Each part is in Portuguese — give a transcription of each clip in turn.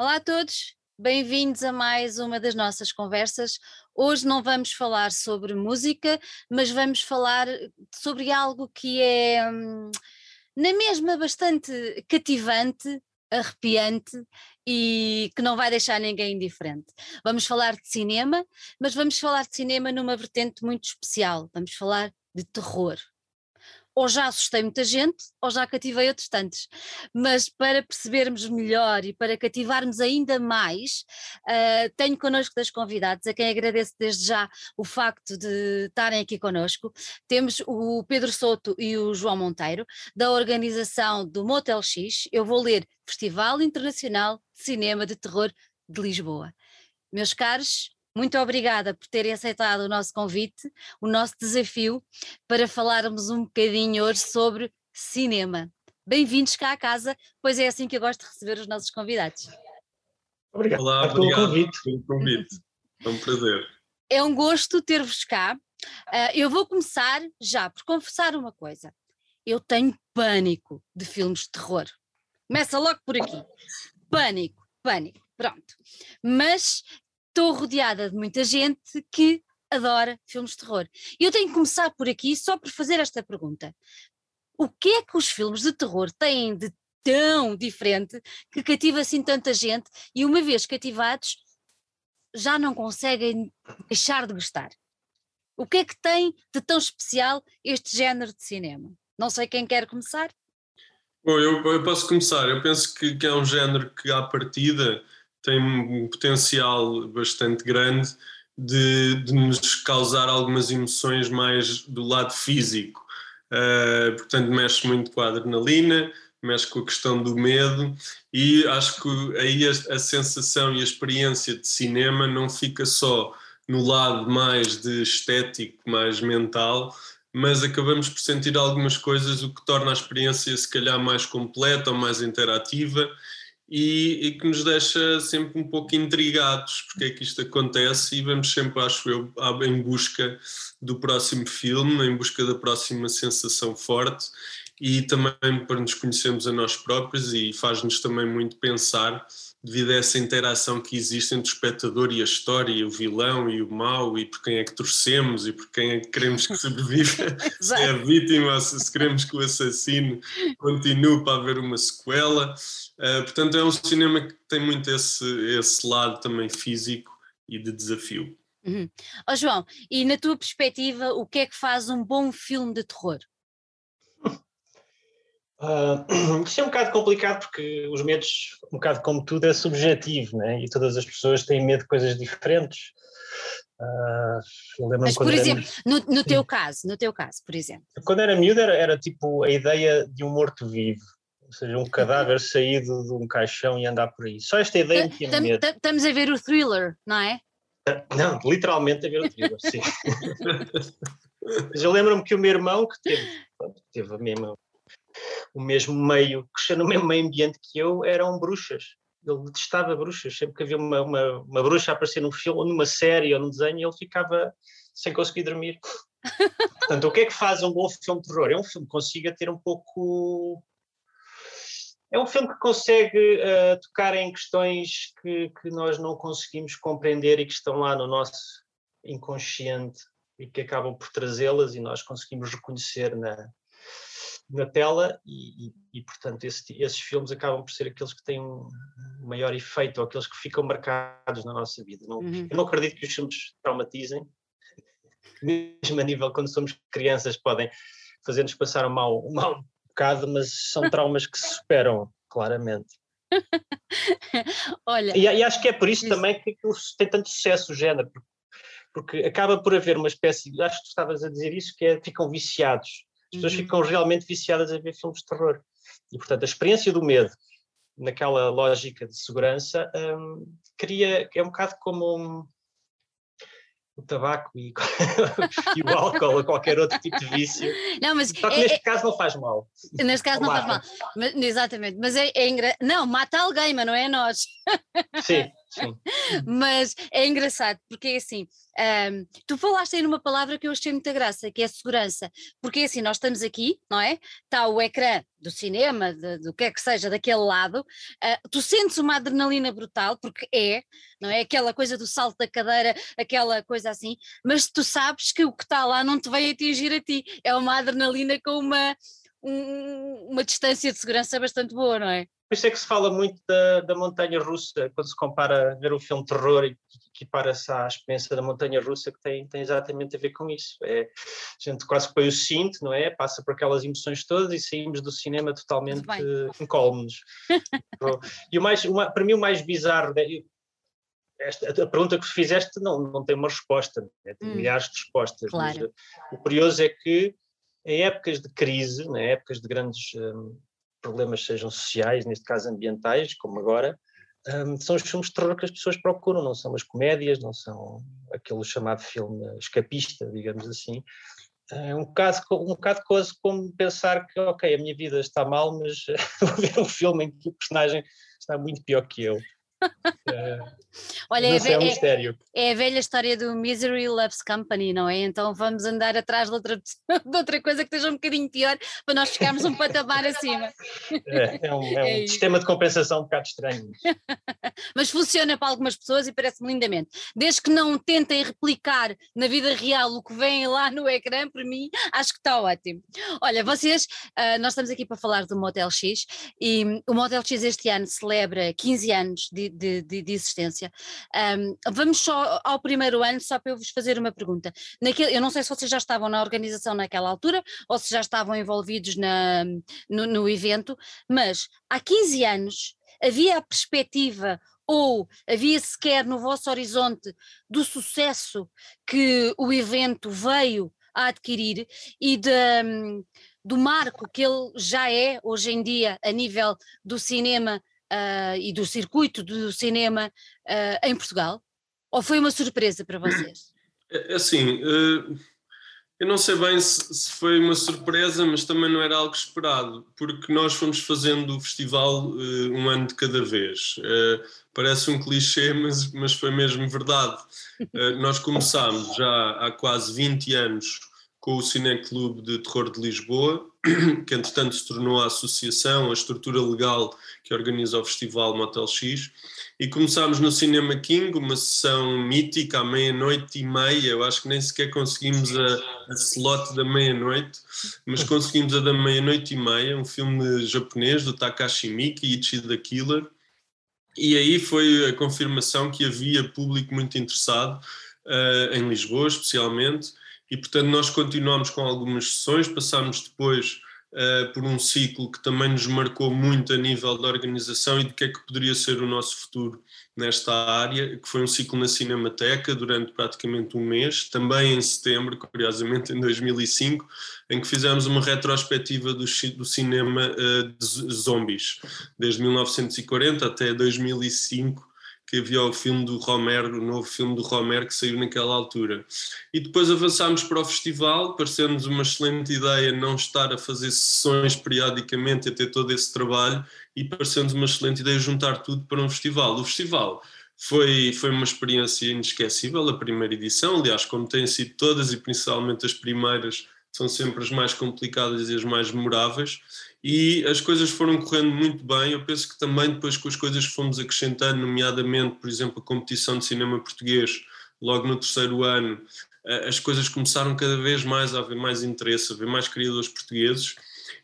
Olá a todos, bem-vindos a mais uma das nossas conversas. Hoje não vamos falar sobre música, mas vamos falar sobre algo que é, hum, na mesma, bastante cativante, arrepiante e que não vai deixar ninguém indiferente. Vamos falar de cinema, mas vamos falar de cinema numa vertente muito especial. Vamos falar de terror ou já assustei muita gente, ou já cativei outros tantos. Mas para percebermos melhor e para cativarmos ainda mais, uh, tenho connosco das convidados, a quem agradeço desde já o facto de estarem aqui connosco. Temos o Pedro Souto e o João Monteiro, da organização do Motel X. Eu vou ler Festival Internacional de Cinema de Terror de Lisboa. Meus caros, muito obrigada por terem aceitado o nosso convite, o nosso desafio para falarmos um bocadinho hoje sobre cinema. Bem-vindos cá à casa, pois é assim que eu gosto de receber os nossos convidados. Obrigado Olá, pelo convite. Pelo convite. É um prazer. É um gosto ter-vos cá. Uh, eu vou começar já por confessar uma coisa. Eu tenho pânico de filmes de terror. Começa logo por aqui. Pânico, pânico, pronto. Mas estou rodeada de muita gente que adora filmes de terror. E eu tenho que começar por aqui só por fazer esta pergunta. O que é que os filmes de terror têm de tão diferente que cativa assim tanta gente e uma vez cativados já não conseguem deixar de gostar? O que é que tem de tão especial este género de cinema? Não sei quem quer começar. Bom, eu, eu posso começar. Eu penso que, que é um género que, à partida, tem um potencial bastante grande de, de nos causar algumas emoções mais do lado físico. Uh, portanto, mexe muito com a adrenalina, mexe com a questão do medo e acho que aí a, a, sensação e a experiência de cinema não fica só no lado mais de estético, mais mental, mas acabamos por sentir algumas coisas, o que torna a experiência se calhar mais completa ou mais interativa e, e, que nos deixa sempre um pouco intrigados porque é que isto acontece e vamos sempre, acho eu, em busca do próximo filme, em busca da próxima sensação forte e também para nos conhecermos a nós próprios e faz-nos também muito pensar devido a essa interação que existe entre o espectador e a história, e o vilão e o mau, e por quem é que torcemos e por quem é que queremos que sobreviva, se é a vítima ou se queremos que o assassino continue para haver uma sequela. Uh, portanto, é um cinema que tem muito esse, esse lado também físico e de desafio. Uhum. Oh, João, e na tua perspectiva, o que é que faz um bom filme de terror? Uh, isto é um bocado complicado porque os medos, um bocado como tudo, é subjetivo, né? e todas as pessoas têm medo de coisas diferentes. Uh, Mas, por exemplo, era... no, no teu caso, no teu caso, por exemplo. Quando era miúdo era, era tipo a ideia de um morto-vivo, ou seja, um cadáver saído de um caixão e andar por aí. Só esta ideia me tinha medo. Estamos a ver o thriller, não é? Não, literalmente a ver o thriller, sim. Mas eu lembro-me que o meu irmão, que teve, teve a mesma o mesmo meio, cresceu no mesmo meio ambiente que eu, eram bruxas. Ele detestava bruxas. Sempre que havia uma, uma, uma bruxa a aparecer num filme, ou numa série, ou num desenho, ele ficava sem conseguir dormir. Portanto, o que é que faz um bom filme de terror? É um filme que consiga ter um pouco. É um filme que consegue uh, tocar em questões que, que nós não conseguimos compreender e que estão lá no nosso inconsciente e que acabam por trazê-las e nós conseguimos reconhecer na, na tela e, e, e portanto, esse, esses filmes acabam por ser aqueles que têm um maior efeito, ou aqueles que ficam marcados na nossa vida. Não, uhum. Eu não acredito que os filmes traumatizem, mesmo a nível quando somos crianças podem fazer-nos passar um mal, um mal bocado, mas são traumas que se superam, claramente. Olha, e, e, acho que é por isso, isso. também que, que tem tanto sucesso o género, porque, porque acaba por haver uma espécie, acho que tu estavas a dizer isso, que é ficam viciados as pessoas uhum. ficam realmente viciadas a ver filmes de terror. E, portanto, a experiência do medo, naquela lógica de segurança, um, cria, é um bocado como um, o tabaco e, e, o álcool ou qualquer outro tipo de vício. Não, mas Só que é, neste é, caso não faz mal. Neste caso não faz mal. Mas, exatamente. Mas é, é engra... Não, mata alguém, mas não é nós. Sim, Mas é engraçado, porque é assim, um, tu falaste aí numa palavra que eu achei muita graça, que é segurança, porque é assim, nós estamos aqui, não é? Está o ecrã do cinema, de, do que é que seja, daquele lado, uh, tu sentes uma adrenalina brutal, porque é, não é? Aquela coisa do salto da cadeira, aquela coisa assim, mas tu sabes que o que está lá não te vai atingir a ti, é uma adrenalina com uma, um, uma distância de segurança bastante boa, não é? Por isso é que se fala muito da, da montanha russa, quando se compara ver o filme terror e equipara-se à experiência da montanha russa, que tem, tem exatamente a ver com isso. É, a gente quase põe o cinto, não é? Passa por aquelas emoções todas e saímos do cinema totalmente incólumes. e o mais, uma, para mim o mais bizarro, esta, a pergunta que fizeste não, não tem uma resposta, né? tem hum, milhares de respostas. Claro. Mas, o curioso é que em épocas de crise, né, épocas de grandes um, problemas, sejam sociais, neste caso ambientais, como agora, um, são os filmes de terror que as pessoas procuram, não são as comédias, não são aquele chamado filme escapista, digamos assim. É um bocado, um bocado coisa como pensar que, ok, a minha vida está mal, mas vou ver um filme em que o personagem está muito pior que eu. É, Olha, é, é, um mistério. É, é, a velha história do Misery Loves Company, não é? Então vamos andar atrás de outra, de outra coisa que esteja um bocadinho pior para nós ficarmos um patamar acima. É, é um, é um sistema de compensação um bocado estranho. Mas funciona para algumas pessoas e parece-me lindamente. Desde que não tentem replicar na vida real o que vem lá no ecrã, para mim, acho que está ótimo. Olha, vocês, uh, nós estamos aqui para falar do Motel X e o Motel X este ano celebra 15 anos de de, de, de existência. Um, vamos só ao primeiro ano, só para eu vos fazer uma pergunta. Naquele, eu não sei se vocês já estavam na organização naquela altura ou se já estavam envolvidos na, no, no evento, mas há 15 anos havia a perspectiva ou havia sequer no vosso horizonte do sucesso que o evento veio a adquirir e de, do marco que ele já é hoje em dia a nível do cinema uh, e do circuito do cinema uh, em Portugal? Ou foi uma surpresa para vocês? É, é assim, uh, eu não sei bem se, se, foi uma surpresa, mas também não era algo esperado, porque nós fomos fazendo o festival um ano de cada vez. parece um clichê, mas, mas foi mesmo verdade. nós começámos já há quase 20 anos com o Cineclube de Terror de Lisboa, que entretanto se tornou a associação, a estrutura legal que organiza o Festival Motel X, e começámos no Cinema King, uma sessão mítica à meia-noite e meia, eu acho que nem sequer conseguimos a, a slot da meia-noite, mas conseguimos a da meia-noite e meia, um filme japonês do Takashi Miki, Ichi the Killer, e aí foi a confirmação que havia público muito interessado, uh, em Lisboa especialmente, e portanto nós continuamos com algumas sessões, passámos depois uh, por um ciclo que também nos marcou muito a nível da organização e do que é que poderia ser o nosso futuro nesta área, que foi um ciclo na Cinemateca durante praticamente um mês, também em setembro, curiosamente em 2005, em que fizemos uma retrospectiva do, do cinema uh, de zombies, desde 1940 até 2005, que havia o filme do Romero, o novo filme do Romero que saiu naquela altura. E depois avançámos para o festival, pareceu-nos uma excelente ideia não estar a fazer sessões periodicamente, a ter todo esse trabalho, e pareceu-nos uma excelente ideia juntar tudo para um festival. O festival foi, foi uma experiência inesquecível, a primeira edição, aliás, como têm sido todas, e principalmente as primeiras, são sempre as mais complicadas e as mais memoráveis e as coisas foram correndo muito bem. Eu penso que também depois com as coisas que fomos acrescentando, nomeadamente, por exemplo, a competição de cinema português, logo no terceiro ano, as coisas começaram cada vez mais a haver mais interesse, a haver mais criadores portugueses.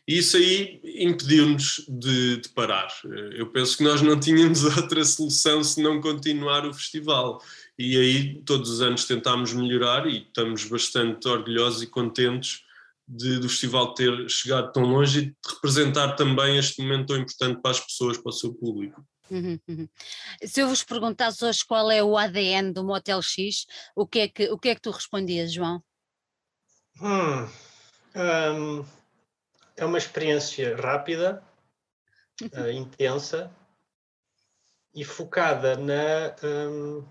E isso aí impediu-nos de, de, parar. Eu penso que nós não tínhamos outra solução senão continuar o festival. E aí todos os anos tentámos melhorar e estamos bastante orgulhosos e contentes de, do festival ter chegado tão longe e de representar também este momento tão importante para as pessoas, para o seu público. Uhum, uhum. Se eu vos perguntasse hoje qual é o ADN do Motel X, o que é que, o que, é que tu respondias, João? Hum, um, é uma experiência rápida, uh, intensa e focada na, um,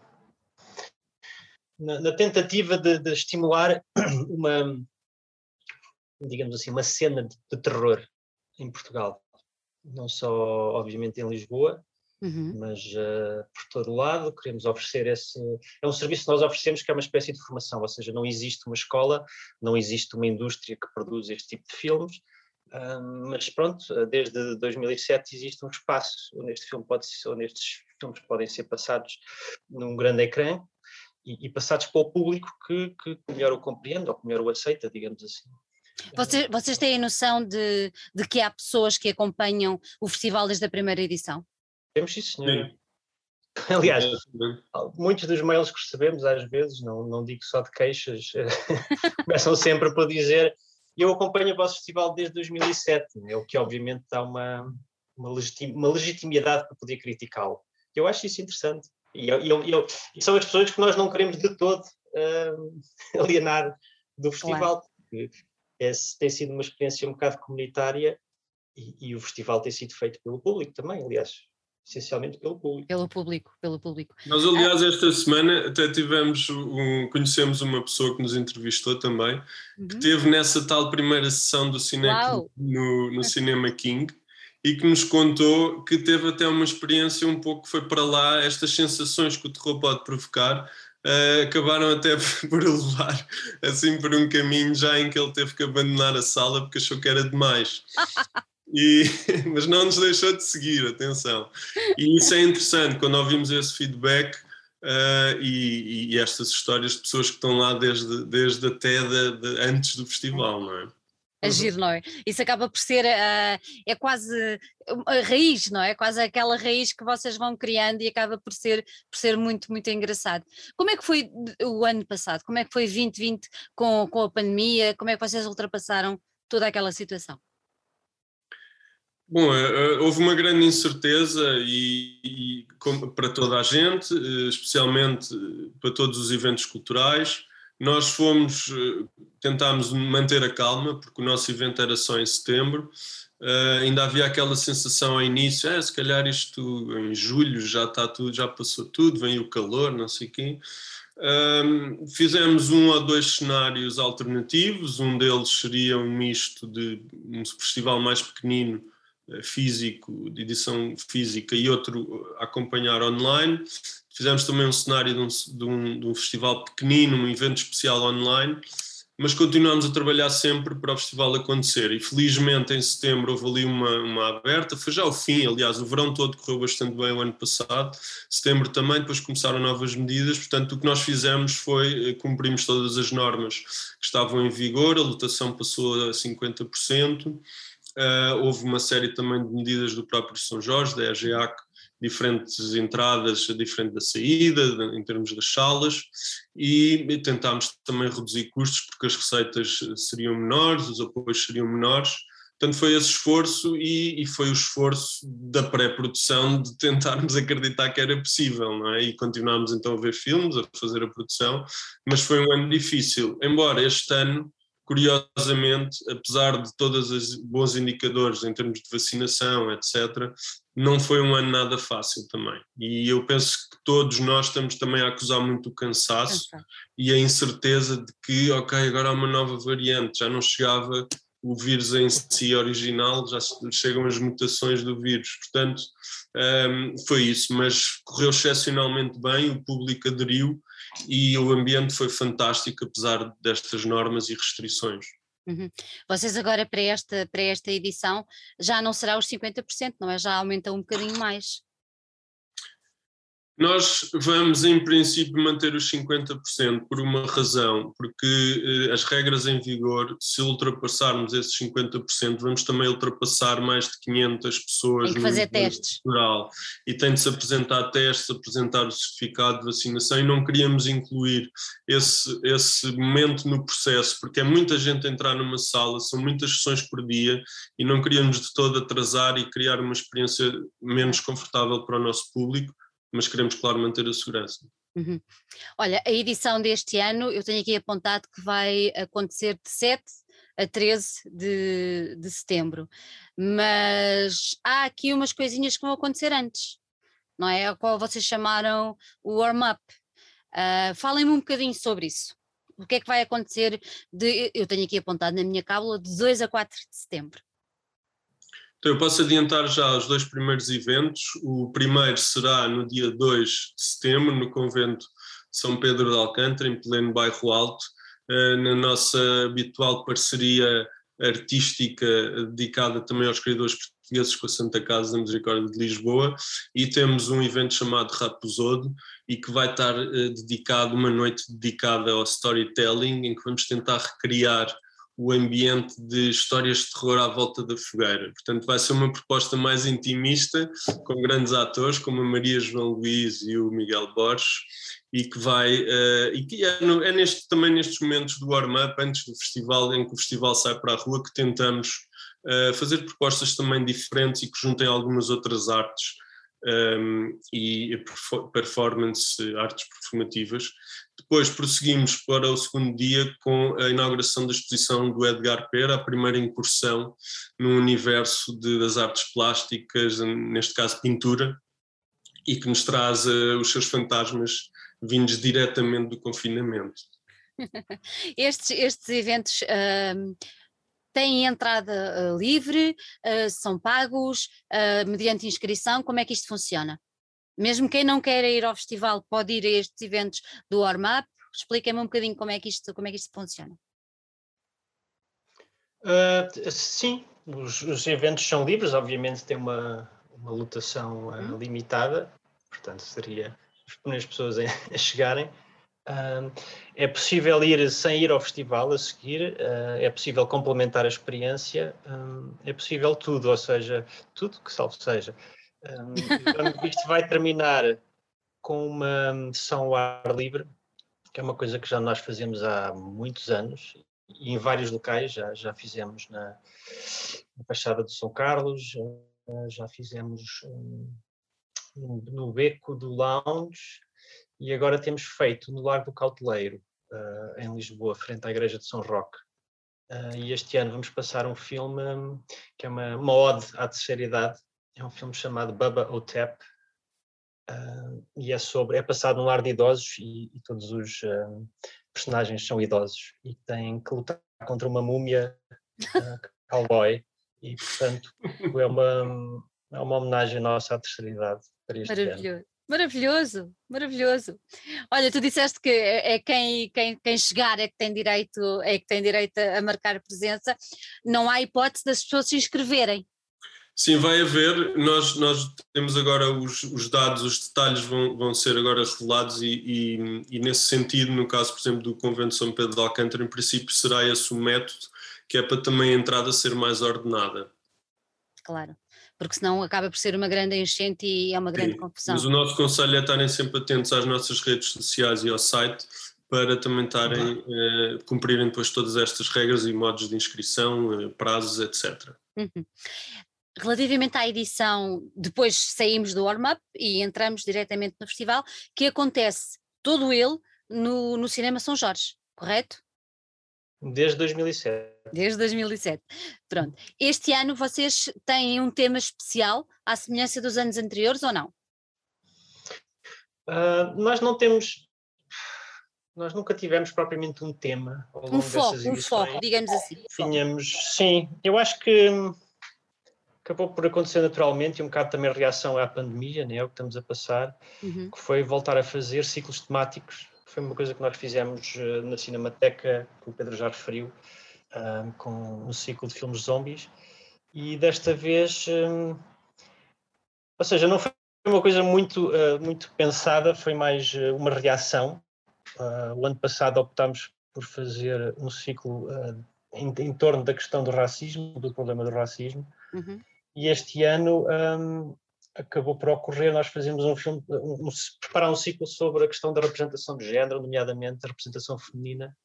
na, na, tentativa de, de estimular uma, digamos assim, uma cena de, de terror em Portugal. Não só, obviamente, em Lisboa, Uhum. Mas uh, por todo lado queremos oferecer esse. É um serviço que nós oferecemos que é uma espécie de formação, ou seja, não existe uma escola, não existe uma indústria que produz este tipo de filmes, uh, mas pronto, desde 2007 existe um espaço onde, este filme pode, onde estes filmes podem ser passados num grande ecrã e, e passados para o público que, que melhor o compreende ou que melhor o aceita, digamos assim. Vocês, vocês têm noção de, de que há pessoas que acompanham o festival desde a primeira edição? Temos sim, senhor. Sim. Aliás, muitos dos mails que recebemos, às vezes, não, não digo só de queixas, começam sempre por dizer eu acompanho o vosso festival desde 2007, é o que obviamente dá uma, uma, legitim, uma legitimidade para poder criticá-lo. Eu acho isso interessante. E, eu, eu, eu, e, são as pessoas que nós não queremos de todo uh, alienar do festival, claro. É, tem sido uma experiência um bocado comunitária e, e, o festival tem sido feito pelo público também, aliás, essencialmente pelo público. Pelo público, pelo público. Nós, aliás, ah. esta semana até tivemos, um, conhecemos uma pessoa que nos entrevistou também, uhum. que teve nessa tal primeira sessão do cinema no, no Cinema King e que nos contou que teve até uma experiência um pouco, foi para lá, estas sensações que o terror pode provocar, uh, acabaram até por levar assim por um caminho já em que ele teve que abandonar a sala porque achou que era demais. E, mas não nos deixou de seguir, atenção. E isso é interessante, quando ouvimos esse feedback uh, e, e, estas histórias de pessoas que estão lá desde, desde até de, de, antes do festival, não é? Agir, não é? Isso acaba por ser, uh, é quase a raiz, não é? Quase aquela raiz que vocês vão criando e acaba por ser, por ser muito, muito engraçado. Como é que foi o ano passado? Como é que foi 2020 com, com a pandemia? Como é que vocês ultrapassaram toda aquela situação? Bom, eh, eh, houve uma grande incerteza e, e para toda a gente, especialmente para todos os eventos culturais. Nós fomos, eh, tentámos manter a calma, porque o nosso evento era só em setembro. Uh, ainda havia aquela sensação ao início, é, se calhar isto em julho já está tudo, já passou tudo, vem o calor, não sei quê. Uh, fizemos um ou dois cenários alternativos, um deles seria um misto de um festival mais pequenino, físico, de edição física, e outro a acompanhar online. Fizemos também um cenário de um, de, um, de um, festival pequenino, um evento especial online, mas continuamos a trabalhar sempre para o festival acontecer. E felizmente em setembro houve ali uma, uma aberta, foi já o fim, aliás, o verão todo correu bastante bem o ano passado, setembro também, depois começaram novas medidas, portanto o que nós fizemos foi eh, cumprimos todas as normas que estavam em vigor, a lotação passou a 50%. Uh, houve uma série também de medidas do próprio São Jorge, da EGEAC, diferentes entradas, diferente da saída, em termos das salas, e tentámos também reduzir custos, porque as receitas seriam menores, os apoios seriam menores. Portanto, foi esse esforço e, e foi o esforço da pré-produção de tentarmos acreditar que era possível, não é? E continuámos então a ver filmes, a fazer a produção, mas foi um ano difícil. Embora este ano curiosamente, apesar de todos os bons indicadores em termos de vacinação, etc., não foi um ano nada fácil também. E eu penso que todos nós estamos também a acusar muito o cansaço e a incerteza de que, ok, agora há uma nova variante, já não chegava o vírus em si original, já chegam as mutações do vírus. Portanto, um, foi isso, mas correu excepcionalmente bem, o público aderiu e o ambiente foi fantástico, apesar destas normas e restrições. Uhum. Vocês agora para esta, para esta edição já não será os 50%, não é? Já aumenta um bocadinho mais. Nós vamos, em princípio, manter os 50% por uma razão, porque eh, as regras em vigor, se ultrapassarmos esses 50%, vamos também ultrapassar mais de 500 pessoas tem que fazer testes. Cultural, e tem de se apresentar testes, apresentar o certificado de vacinação, e não queríamos incluir esse, esse momento no processo, porque é muita gente a entrar numa sala, são muitas sessões por dia, e não queríamos de todo atrasar e criar uma experiência menos confortável para o nosso público mas queremos, claro, manter a segurança. Uhum. Olha, a edição deste ano, eu tenho aqui apontado que vai acontecer de 7 a 13 de, de setembro, mas há aqui umas coisinhas que vão acontecer antes, não é? A qual vocês chamaram o warm-up. Uh, Falem-me um bocadinho sobre isso. O que é que vai acontecer? De, eu tenho aqui apontado na minha cábula de 2 a 4 de setembro. Então, eu posso adiantar já os dois primeiros eventos. O primeiro será no dia 2 de setembro, no convento São Pedro de Alcântara, em pleno bairro Alto, eh, na nossa habitual parceria artística dedicada também aos criadores portugueses com a Santa Casa da Misericórdia de Lisboa e temos um evento chamado Raposodo e que vai estar uh, dedicado, uma noite dedicada ao storytelling, em que vamos tentar recriar o ambiente de histórias de terror à volta da fogueira. Portanto, vai ser uma proposta mais intimista, com grandes atores como a Maria João Luís e o Miguel Borges, e que vai, uh, e que é, no, é neste, também nestes momentos do warm-up, antes do festival, em que o festival sai para a rua, que tentamos uh, fazer propostas também diferentes e que juntem algumas outras artes um, e performance, artes performativas. Depois prosseguimos para o segundo dia com a inauguração da exposição do Edgar Pera, a primeira incursão no universo de, das artes plásticas, neste caso pintura, e que nos traz uh, os seus fantasmas vindos diretamente do confinamento. estes, estes eventos uh, têm entrada uh, livre, uh, são pagos, mediante inscrição, como é que isto funciona? Mesmo quem não queira ir ao festival pode ir a estes eventos do Warm Up, expliquem-me um bocadinho como é que isto, como é que isto funciona. sim, os, os, eventos são livres, obviamente tem uma, uma lotação uhum. limitada, portanto seria as pessoas a, a chegarem, Uh, é possível ir sem ir ao festival a seguir, uh, é possível complementar a experiência, um, é possível tudo, ou seja, tudo que salvo seja. Um, isto vai terminar com uma sessão ao ar livre, que é uma coisa que já nós fazemos há muitos anos e em vários locais, já, já fizemos na, na Fachada de São Carlos, uh, já fizemos um, no Beco do Lounge, e agora temos feito no Largo do Cauteleiro, uh, em Lisboa, frente à Igreja de São Roque. Uh, e este ano vamos passar um filme um, que é uma, uma ode à terceira idade. É um filme chamado Bubba Otep. Uh, e é sobre, é passado num lar de idosos e, e todos os personagens são idosos e têm que lutar contra uma múmia cowboy e portanto é uma, é uma homenagem nossa à terceira idade para este Maravilhoso. ano. Maravilhoso, maravilhoso. Olha, tu disseste que é, é quem, quem, quem chegar é que tem direito, é que tem direito a marcar presença. Não há hipótese das pessoas se inscreverem. Sim, vai haver. Nós, nós temos agora os, os dados, os detalhes vão, vão ser agora revelados e, e, e, nesse sentido, no caso, por exemplo, do Convento São Pedro de Alcântara, em princípio será esse o método que é para também a entrada ser mais ordenada. Claro porque senão acaba por ser uma grande enchente e é uma grande Sim, confusão. Mas o nosso conselho é estarem sempre atentos às nossas redes sociais e ao site para também estarem, eh, cumprirem depois todas estas regras e modos de inscrição, eh, prazos, etc. Uhum. Relativamente à edição, depois saímos do warm-up e entramos diretamente no festival, que acontece todo ele no, no Cinema São Jorge, correto? Desde 2007. Desde 2007. Pronto. Este ano vocês têm um tema especial, à semelhança dos anos anteriores ou não? Uh, nós não temos. Nós nunca tivemos propriamente um tema. um foco, um foco, digamos assim. Tínhamos, sim. Eu acho que acabou por acontecer naturalmente e um bocado também a reação à pandemia, né, é o que estamos a passar, uhum. que foi voltar a fazer ciclos temáticos foi uma coisa que nós fizemos uh, na Cinemateca, que o Pedro já referiu, uh, com um ciclo de filmes zombies, e desta vez, um, ou seja, não foi uma coisa muito, uh, muito pensada, foi mais uma reação. o ano passado optámos por fazer um ciclo em, em, torno da questão do racismo, do problema do racismo, uhum. E este ano um, acabou por ocorrer nós fazemos um filme, um, preparar um ciclo sobre a questão da representação de género, nomeadamente a representação feminina,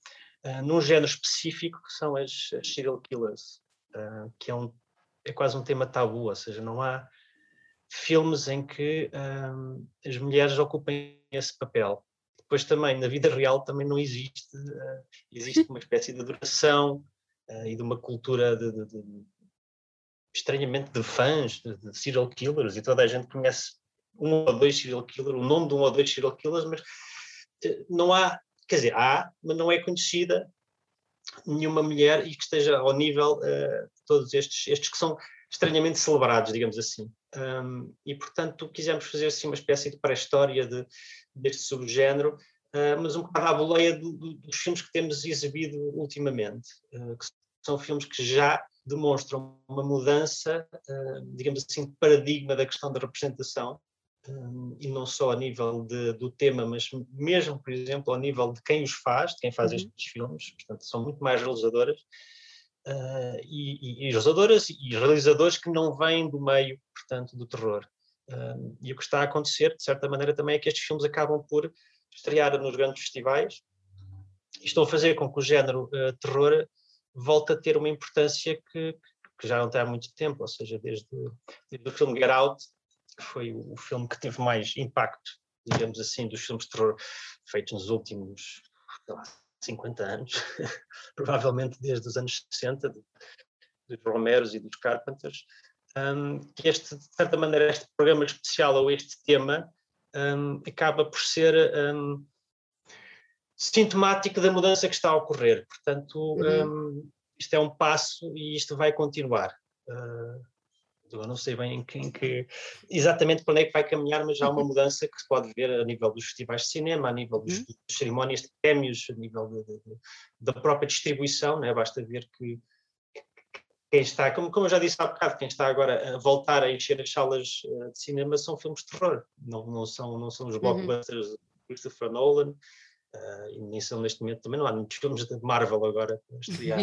uh, num género específico que são as, as serial killers, uh, que é, um, é quase um tema tabu, ou seja, não há filmes em que um, as mulheres ocupem esse papel. Depois também, na vida real, também não existe, uh, existe uma espécie de adoração e de uma cultura de, de, de estranhamente de fãs de, de, serial killers e toda a gente conhece um ou dois serial killers, o nome de um ou dois serial killers, mas eh, não há, quer dizer, há, mas não é conhecida nenhuma mulher e que esteja ao nível uh, de todos estes, estes que são estranhamente celebrados, digamos assim. Um, e, portanto, quisemos fazer assim uma espécie de pré-história de, deste subgénero, uh, mas um bocado à boleia do, do, dos filmes que temos exibido ultimamente, uh, que são filmes que já demonstram uma mudança, uh, digamos assim, de paradigma da questão da representação, e não só a nível de, do tema, mas mesmo, por exemplo, ao nível de quem os faz, de quem faz uhum. estes filmes, portanto, são muito mais realizadoras, uh, e, e, e, realizadoras e realizadores que não vêm do meio, portanto, do terror. Uh, e o que está a acontecer, de certa maneira, também é que estes filmes acabam por estrear nos grandes festivais e estão a fazer com que o género uh, terror volte a ter uma importância que, que já não tem há muito tempo, ou seja, desde, desde o filme Get Out, que foi o, filme que teve mais impacto, digamos assim, dos filmes de terror feitos nos últimos, sei lá, 50 anos, provavelmente desde os anos 60, dos Romeros e dos Carpenters, um, que este, de certa maneira, este programa especial ou este tema um, acaba por ser um, sintomático da mudança que está a ocorrer. Portanto, uhum. Hum, isto é um passo e isto vai continuar. Uh, eu não sei bem em que, em que, exatamente para onde é que vai caminhar, mas há uma mudança que se pode ver a nível dos festivais de cinema, a nível dos, uhum. das cerimónias de prémios, a nível de, de, de, da própria distribuição, né? basta ver que quem está, como, como eu já disse há bocado, quem está agora a voltar a encher as salas uh, de cinema são filmes de terror, não, não, são, não são os uhum. blockbusters uhum. de Christopher Nolan, uh, e nem são neste momento também, não há muitos filmes de Marvel agora a estrear.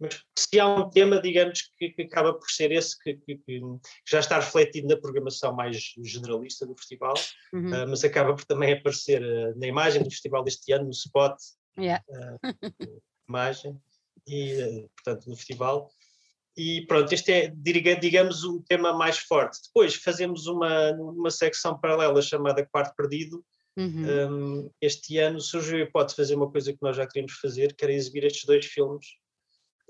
Mas se há um tema, digamos, que, que acaba por ser esse, que, que, que, já está refletido na programação mais generalista do festival, uhum. uh, mas acaba por também aparecer uh, na imagem do festival deste ano, no spot, yeah. uh, imagem, e, portanto, no festival. E pronto, este é, digamos, o tema mais forte. Depois fazemos uma, uma secção paralela chamada Quarto Perdido, Uhum. Um, este ano surgiu a hipótese de fazer uma coisa que nós já queríamos fazer, que era exibir estes dois filmes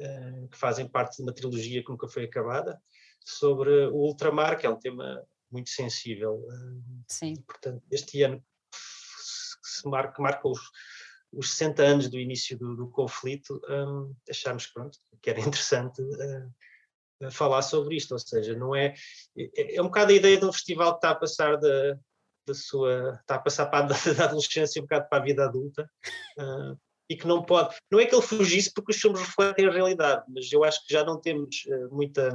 eh, que fazem parte de uma trilogia que nunca foi acabada, sobre o ultramar, que é um tema muito sensível. Eh, Sim. Portanto, este ano se marca, marca os, os 60 anos do início do, do conflito, um, achámos pronto, que era interessante uh, falar sobre isto, ou seja, não é, é, é um bocado a ideia de um festival que está a passar da, da sua, está a passar para a, adolescência um bocado para a vida adulta, uh, e que não pode. Não é que ele fugisse porque os filmes refletem a realidade, mas eu acho que já não temos uh, muita.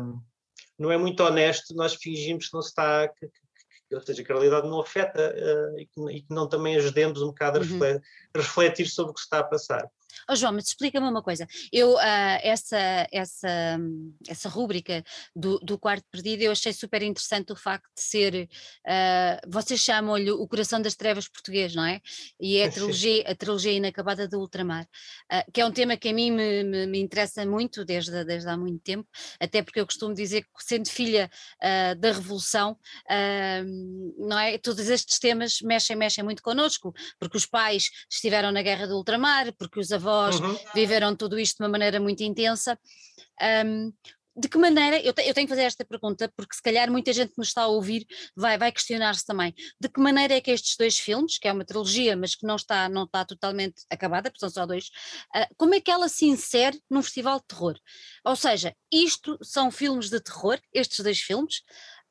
Não é muito honesto nós fingimos que não se está. Que, que, ou seja, que a realidade não afeta uh, e, que, e, que, não também ajudemos um bocado a, uhum. refletir, a refletir sobre o que se está a passar. Oh, João, mas explica-me uma coisa. Eu, uh, essa, essa, essa rúbrica do, do quarto perdido, eu achei super interessante o facto de ser, uh, vocês chamam-lhe o coração das trevas português, não é? E é a trilogia, a trilogia inacabada do ultramar, uh, que é um tema que a mim me, me, me, interessa muito desde, desde há muito tempo, até porque eu costumo dizer que sendo filha da Revolução, não é? Todos estes temas mexem, mexem muito connosco, porque os pais estiveram na guerra do ultramar, porque os avós uhum. viveram tudo isto de uma maneira muito intensa. Um, de que maneira, eu, te, eu, tenho que fazer esta pergunta, porque se calhar muita gente que nos está a ouvir vai, vai questionar-se também, de que maneira é que estes dois filmes, que é uma trilogia, mas que não está, não está totalmente acabada, porque são só dois, uh, como é que ela se insere num festival de terror? Ou seja, isto são filmes de terror, estes dois filmes,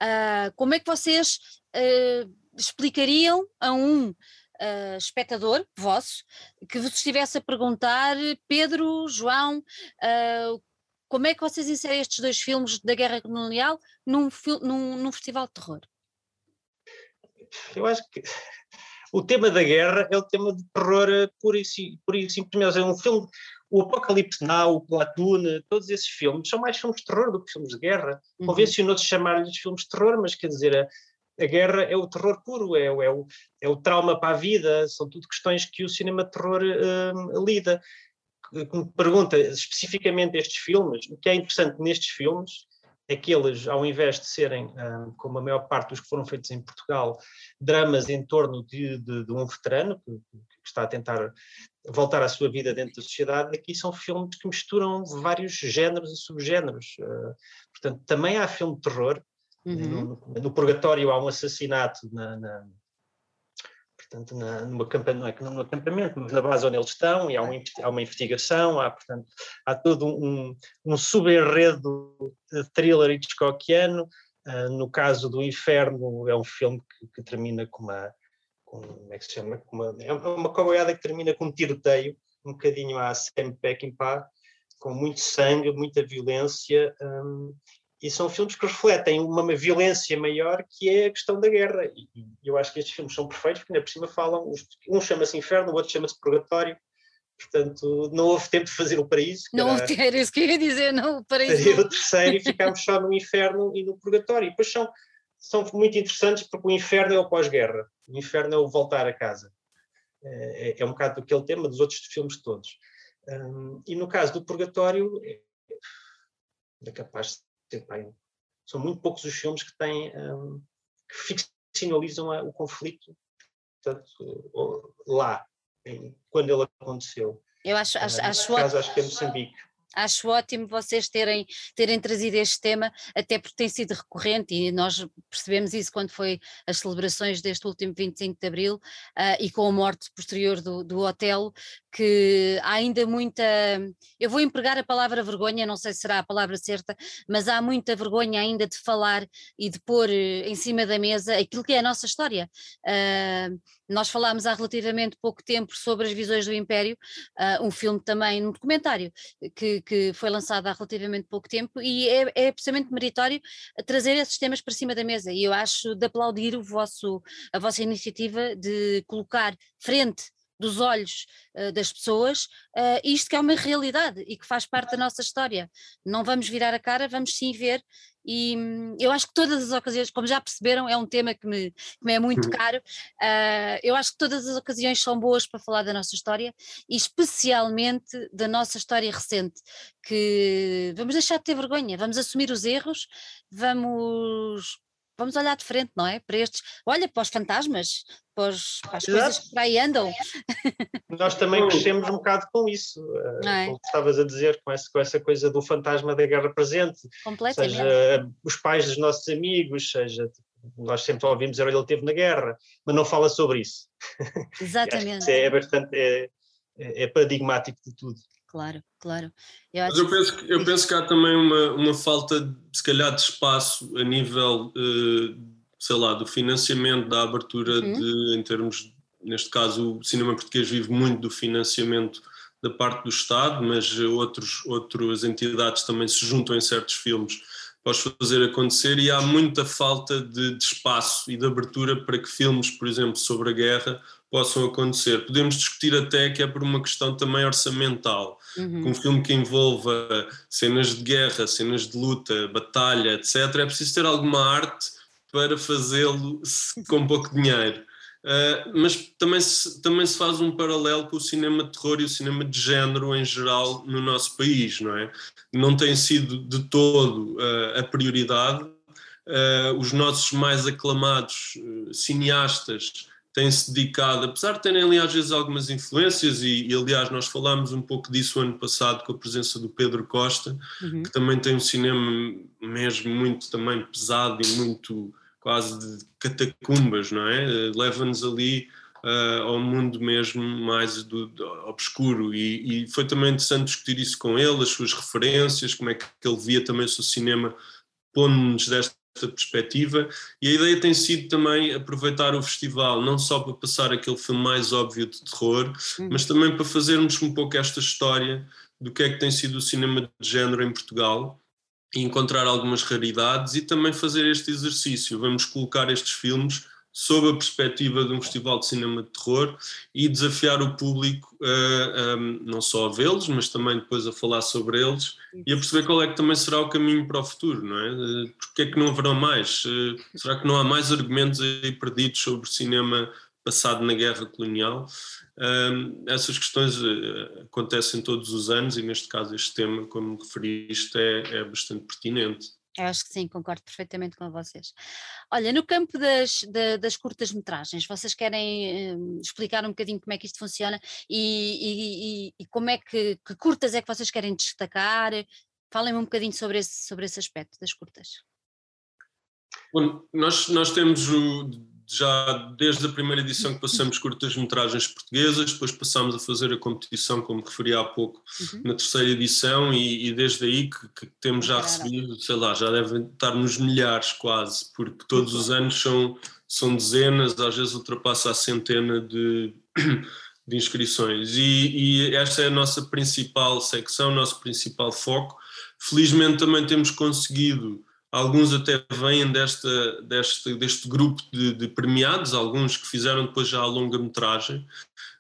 uh, como é que vocês uh, explicariam a um uh, espectador vosso que vos estivesse a perguntar, Pedro, João, uh, como é que vocês inserem estes dois filmes da Guerra Colonial num, num, num festival de terror? Eu acho que o tema da guerra é o tema de terror por isso, por isso simplesmente. É um filme, o Apocalipse Now, o Platoon, todos esses filmes são mais filmes de terror do que filmes de guerra. Uhum. Convencionou-se chamar-lhes filmes de terror, mas quer dizer, a guerra é o terror puro, é, é, o, é o trauma para a vida, são tudo questões que o cinema de terror uh, lida. Me pergunta especificamente estes filmes, o que é interessante nestes filmes é que eles, ao invés de serem, uh, como a maior parte dos que foram feitos em Portugal, dramas em torno de, de, de um veterano que, que, está a tentar voltar à sua vida dentro da sociedade, aqui são filmes que misturam vários géneros e subgéneros. Uh, portanto, também há filme de terror, Uhum. No, no, Purgatório há um assassinato na, na, portanto, na, numa campanha, não é que num acampamento, mas na base onde eles estão, e há uma, há uma investigação, há, portanto, há todo um, um subenredo thriller hitchcockiano. Uh, no caso do Inferno, é um filme que, que termina com uma, com, como é que se chama? Uma, é uma cowboyada que termina com um tiroteio, um bocadinho à Sam Peckinpah, com muito sangue, muita violência, um, e são filmes que refletem uma violência maior que é a questão da guerra. E, eu acho que estes filmes são perfeitos, porque ainda por cima falam, um chama-se Inferno, o outro chama-se Purgatório, portanto não houve tempo de fazer o paraíso. Não, era, era isso que eu ia dizer, não, o paraíso. Seria o terceiro e ficámos só no Inferno e no Purgatório. E depois são, são muito interessantes porque o Inferno é o pós-guerra, o Inferno é o voltar a casa. É, é, é um bocado aquele tema dos outros filmes todos. Um, e no caso do Purgatório, é, é capaz de ser, bem, são muito poucos os filmes que têm um, que ficcionalizam a, o conflito portanto, lá, em, quando ele aconteceu. Eu acho, acho, uh, acho, caso, acho que é Moçambique. Acho ótimo vocês terem, terem trazido este tema, até porque tem sido recorrente e nós percebemos isso quando foi as celebrações deste último 25 de Abril uh, e com a morte posterior do, do Otelo, que há ainda muita. Eu vou empregar a palavra vergonha, não sei se será a palavra certa, mas há muita vergonha ainda de falar e de pôr eh, em cima da mesa aquilo que é a nossa história. Uh, nós falámos há relativamente pouco tempo sobre as visões do Império, uh, um filme também, um documentário que, que foi lançado há relativamente pouco tempo e é, é precisamente meritório trazer esses temas para cima da mesa e eu acho de aplaudir o vosso, a vossa iniciativa de colocar frente dos olhos uh, das pessoas, uh, isto que é uma realidade e que faz parte da nossa história. Não vamos virar a cara, vamos sim ver. E hum, eu acho que todas as ocasiões, como já perceberam, é um tema que me, que me é muito uhum. caro. Uh, eu acho que todas as ocasiões são boas para falar da nossa história e especialmente da nossa história recente, que vamos deixar de ter vergonha, vamos assumir os erros, vamos vamos olhar de frente, não é? Para estes, olha, para os fantasmas, para, os, para as coisas que por aí andam. Nós também crescemos um bocado com isso, é? como estavas a dizer, com essa, com essa coisa do fantasma da guerra presente. Completamente. Seja os pais dos nossos amigos, seja nós sempre ouvimos dizer, ele esteve na guerra, mas não fala sobre isso. Exatamente. é, é bastante é, é, paradigmático de tudo. Claro, claro. Eu, Mas eu penso, que, eu penso que há também uma, uma falta, se calhar, de espaço a nível, uh, sei lá, do financiamento, da abertura uhum. de, em termos, neste caso, o cinema português vive muito do financiamento da parte do Estado, mas outros, outras entidades também se juntam em certos filmes para os fazer acontecer e há muita falta de, de espaço e de abertura para que filmes, por exemplo, sobre a guerra possam acontecer. Podemos discutir até que é por uma questão também orçamental, uhum. um filme que envolva cenas de guerra, cenas de luta, batalha, etc. É preciso ter alguma arte para fazê-lo com pouco dinheiro. Uh, mas também se, também se faz um paralelo com o cinema de terror e o cinema de género em geral no nosso país, não é? Não tem sido de todo uh, a prioridade. Uh, os nossos mais aclamados cineastas têm-se dedicado, apesar de terem ali às vezes algumas influências, e, e, aliás nós falámos um pouco disso ano passado com a presença do Pedro Costa, uhum. que também tem um cinema mesmo muito também pesado e muito quase de catacumbas, não é? Leva-nos ali uh, ao mundo mesmo mais do, do obscuro e, e, foi também interessante discutir isso com ele, as suas referências, como é que ele via também o seu cinema pondo-nos desta perspectiva e a ideia tem sido também aproveitar o festival não só para passar aquele filme mais óbvio de terror, uhum. mas também para fazermos um pouco esta história do que é que tem sido o cinema de género em Portugal e encontrar algumas raridades e também fazer este exercício. Vamos colocar estes filmes sob a perspectiva de um festival de cinema de terror e desafiar o público a, a não só a vê-los, mas também depois a falar sobre eles e a perceber qual é que também será o caminho para o futuro, não é? Porque é que não haverão mais? Eh, será que não há mais argumentos aí perdidos sobre cinema passado na guerra colonial? Um, essas questões uh, acontecem todos os anos e neste caso este tema, como referiste, é, é bastante pertinente. Eu acho que sim, concordo perfeitamente com vocês. Olha, no campo das, das curtas-metragens, vocês querem um, explicar um bocadinho como é que isto funciona e, e, e, como é que, que curtas é que vocês querem destacar? Falem-me um bocadinho sobre esse, sobre esse aspecto das curtas. Bom, nós, nós temos o, já desde a primeira edição que passamos curtas-metragens portuguesas, depois passámos a fazer a competição, como referi há pouco, uhum. na terceira edição, e, e desde aí que, que, temos já recebido, sei lá, já devem estar nos milhares quase, porque todos os anos são, são dezenas, às vezes ultrapassa a centena de, de inscrições. E, e esta é a nossa principal secção, o nosso principal foco. Felizmente também temos conseguido Alguns até vêm desta, deste, deste grupo de, de, premiados, alguns que fizeram depois já a longa-metragem,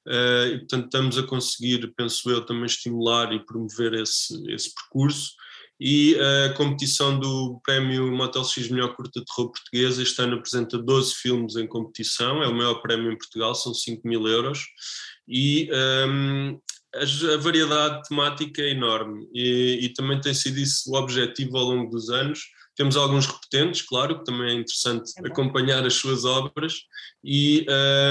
uh, e portanto estamos a conseguir, penso eu, também estimular e promover esse, esse percurso. E a competição do Prémio Motel X Melhor Curta de Terror Portuguesa este ano apresenta 12 filmes em competição, é o maior prémio em Portugal, são 5 mil euros, e um, ehm, a, variedade temática é enorme, e, e também tem sido isso o objetivo ao longo dos anos, temos alguns repetentes, claro, que também é interessante é acompanhar as suas obras, e,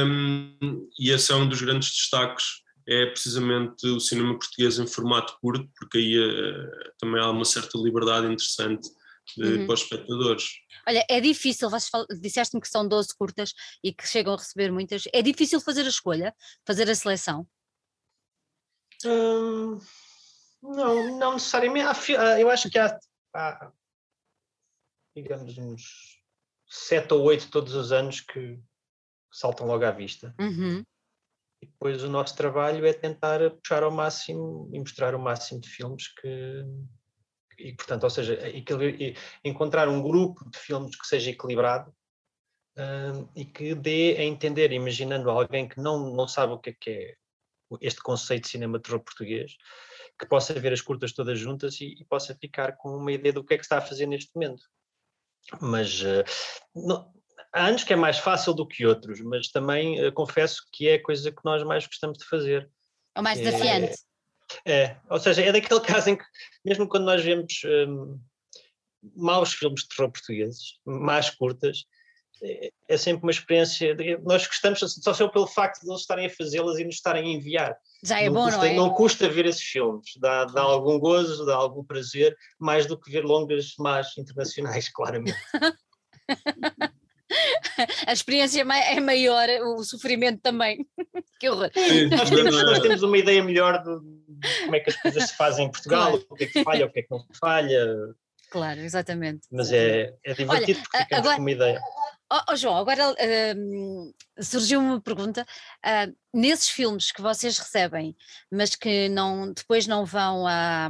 um, e esse é um dos grandes destaques, é precisamente o cinema português em formato curto, porque aí uh, também há uma certa liberdade interessante de, uhum. para os espectadores. Olha, é difícil, disseste-me que são 12 curtas e que chegam a receber muitas, é difícil fazer a escolha, fazer a seleção? Hum, não, não necessariamente. Eu acho que há, há, digamos, uns sete ou oito todos os anos que saltam logo à vista. Uhum. E depois o nosso trabalho é tentar puxar ao máximo e mostrar o máximo de filmes que. E, portanto, ou seja, encontrar um grupo de filmes que seja equilibrado um, e que dê a entender, imaginando alguém que não, não sabe o que é, que é este conceito de cinema terror português, que possa ver as curtas todas juntas e, e, possa ficar com uma ideia do que é que está a fazer neste momento mas uh, não, há anos que é mais fácil do que outros, mas também uh, confesso que é a coisa que nós mais gostamos de fazer. É o mais desafiante. É, é, ou seja, é daquele caso em que, mesmo quando nós vemos um, maus filmes de terror portugueses, mais curtas, é, é sempre uma experiência. De, nós gostamos só só pelo facto de eles estarem a fazê-las e nos estarem a enviar. Já é não bom, custa, não é? Não custa ver esses filmes, dá, dá algum gozo, dá algum prazer, mais do que ver longas más internacionais, claramente. A experiência é maior, o sofrimento também. que horror. Nós temos, nós temos, uma ideia melhor de como é que as coisas se fazem em Portugal, claro. o que é que falha, o que é que não falha. Claro, exatamente. Mas é, é divertido Olha, porque ficamos agora, com uma ideia. Oh, oh, João, agora uh, surgiu uma pergunta. Uh, nesses filmes que vocês recebem, mas que não, depois não vão a,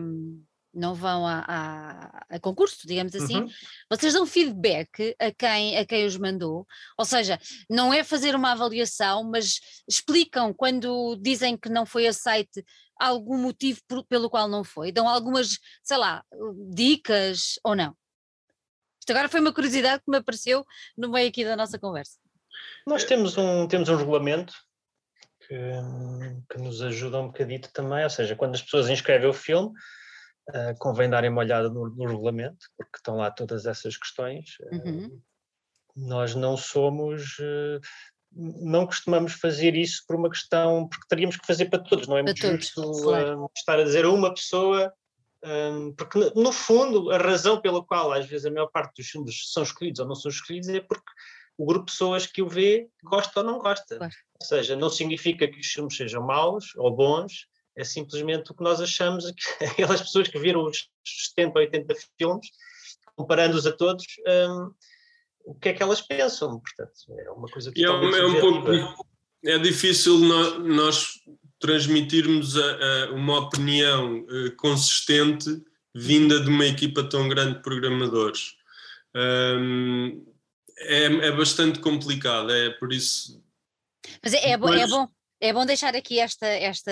não vão a, a, a concurso, digamos assim, uhum. vocês dão feedback a quem, a quem os mandou, ou seja, não é fazer uma avaliação, mas explicam quando dizem que não foi aceite algum motivo por, pelo qual não foi, dão algumas, sei lá, dicas ou não? Isto agora foi uma curiosidade que me apareceu no meio aqui da nossa conversa. Nós temos um, temos um regulamento que, que nos ajuda um bocadito também, ou seja, quando as pessoas inscrevem o filme, uh, convém darem uma olhada no, no, regulamento, porque estão lá todas essas questões. Uhum. Uh, nós não somos, uh, não costumamos fazer isso por uma questão, porque teríamos que fazer para todos, não é muito justo claro. estar a dizer a uma pessoa um, porque, no fundo, a razão pela qual às vezes a maior parte dos filmes são escolhidos ou não são escolhidos é porque o grupo de pessoas que o vê gosta ou não gosta. Claro. Ou seja, não significa que os filmes sejam maus ou bons, é simplesmente o que nós achamos que aquelas pessoas que viram os 70 ou 80 filmes, comparando-os a todos, um, o que é que elas pensam. Portanto, é uma coisa que é, é um pouco é difícil nós transmitirmos a, a uma opinião uh, consistente vinda de uma equipa tão grande de programadores. Um, é, é, bastante complicado, é por isso. Mas é, é, bom, é bom, é bom deixar aqui esta, esta,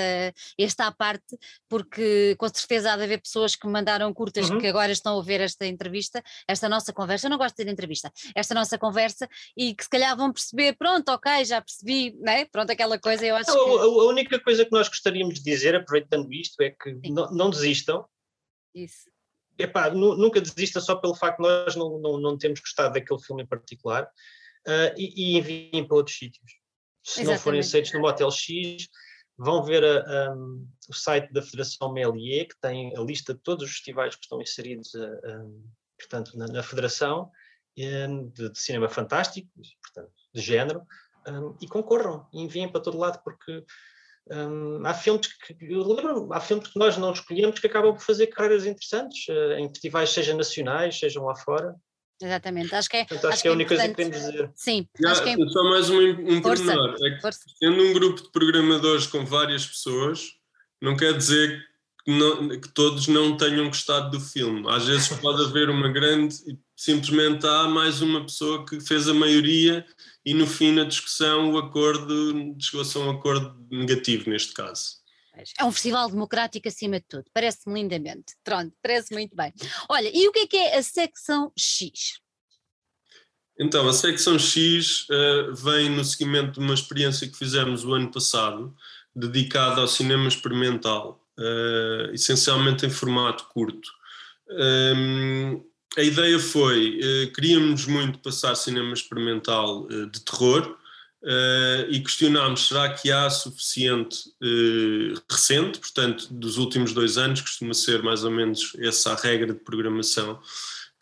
esta à parte, porque com certeza há de haver pessoas que mandaram curtas uhum. que agora estão a ver esta entrevista, esta nossa conversa. Eu não gosto de ter entrevista, esta nossa conversa, e que se calhar vão perceber, pronto, ok, já percebi, né? pronto, aquela coisa. Eu acho que... a, a única coisa que nós gostaríamos de dizer, aproveitando isto, é que não, não desistam. Isso. Epá, nunca desista só pelo facto de nós não, não, não termos gostado daquele filme em particular uh, e, e enviem para outros sítios se Exatamente. não forem aceitos no Motel X, vão ver a, um, o site da Federação Melier, que tem a lista de todos os festivais que estão inseridos a, a, portanto, na, na Federação de, de, Cinema Fantástico. portanto, de género, um, e concorram, e enviem para todo lado, porque um, há filmes que eu lembro, há filmes que nós não escolhemos que acabam por fazer carreiras interessantes uh, em festivais, seja nacionais, sejam lá fora. Exatamente, acho que é, Portanto, acho, acho que é a única coisa que queremos dizer. Sim, Já, acho que é... Só mais um, um pormenor. É que, tendo um grupo de programadores com várias pessoas, não quer dizer que, não, que, todos não tenham gostado do filme. Às vezes pode haver uma grande e simplesmente há mais uma pessoa que fez a maioria e no fim na discussão o acordo chegou-se a um acordo negativo neste caso. É um festival democrático acima de tudo, parece-me lindamente. Pronto, parece muito bem. Olha, e o que é que é a secção X? Então, a secção X uh, vem no seguimento de uma experiência que fizemos o ano passado, dedicada ao cinema experimental, uh, essencialmente em formato curto. Um, a ideia foi, uh, queríamos muito passar cinema experimental de terror, Uh, e questionámos será que há suficiente uh, recente, portanto, dos últimos dois anos, costuma ser mais ou menos essa a regra de programação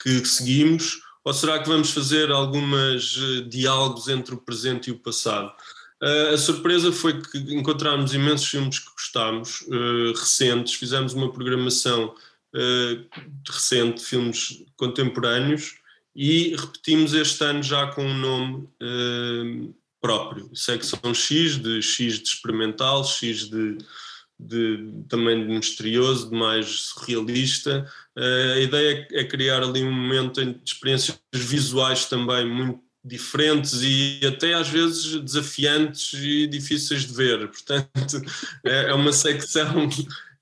que seguimos, ou será que vamos fazer algumas uh, diálogos entre o presente e o passado? a surpresa foi que encontramos imensos filmes que gostámos, recentes, fizemos uma programação recente, filmes contemporâneos, e repetimos este ano já com um nome próprio. Secção X, de X de experimental, X de, de também de misterioso, de mais surrealista. Uh, a ideia é, é criar ali um momento de experiências visuais também muito diferentes e até às vezes desafiantes e difíceis de ver. Portanto, é, é uma secção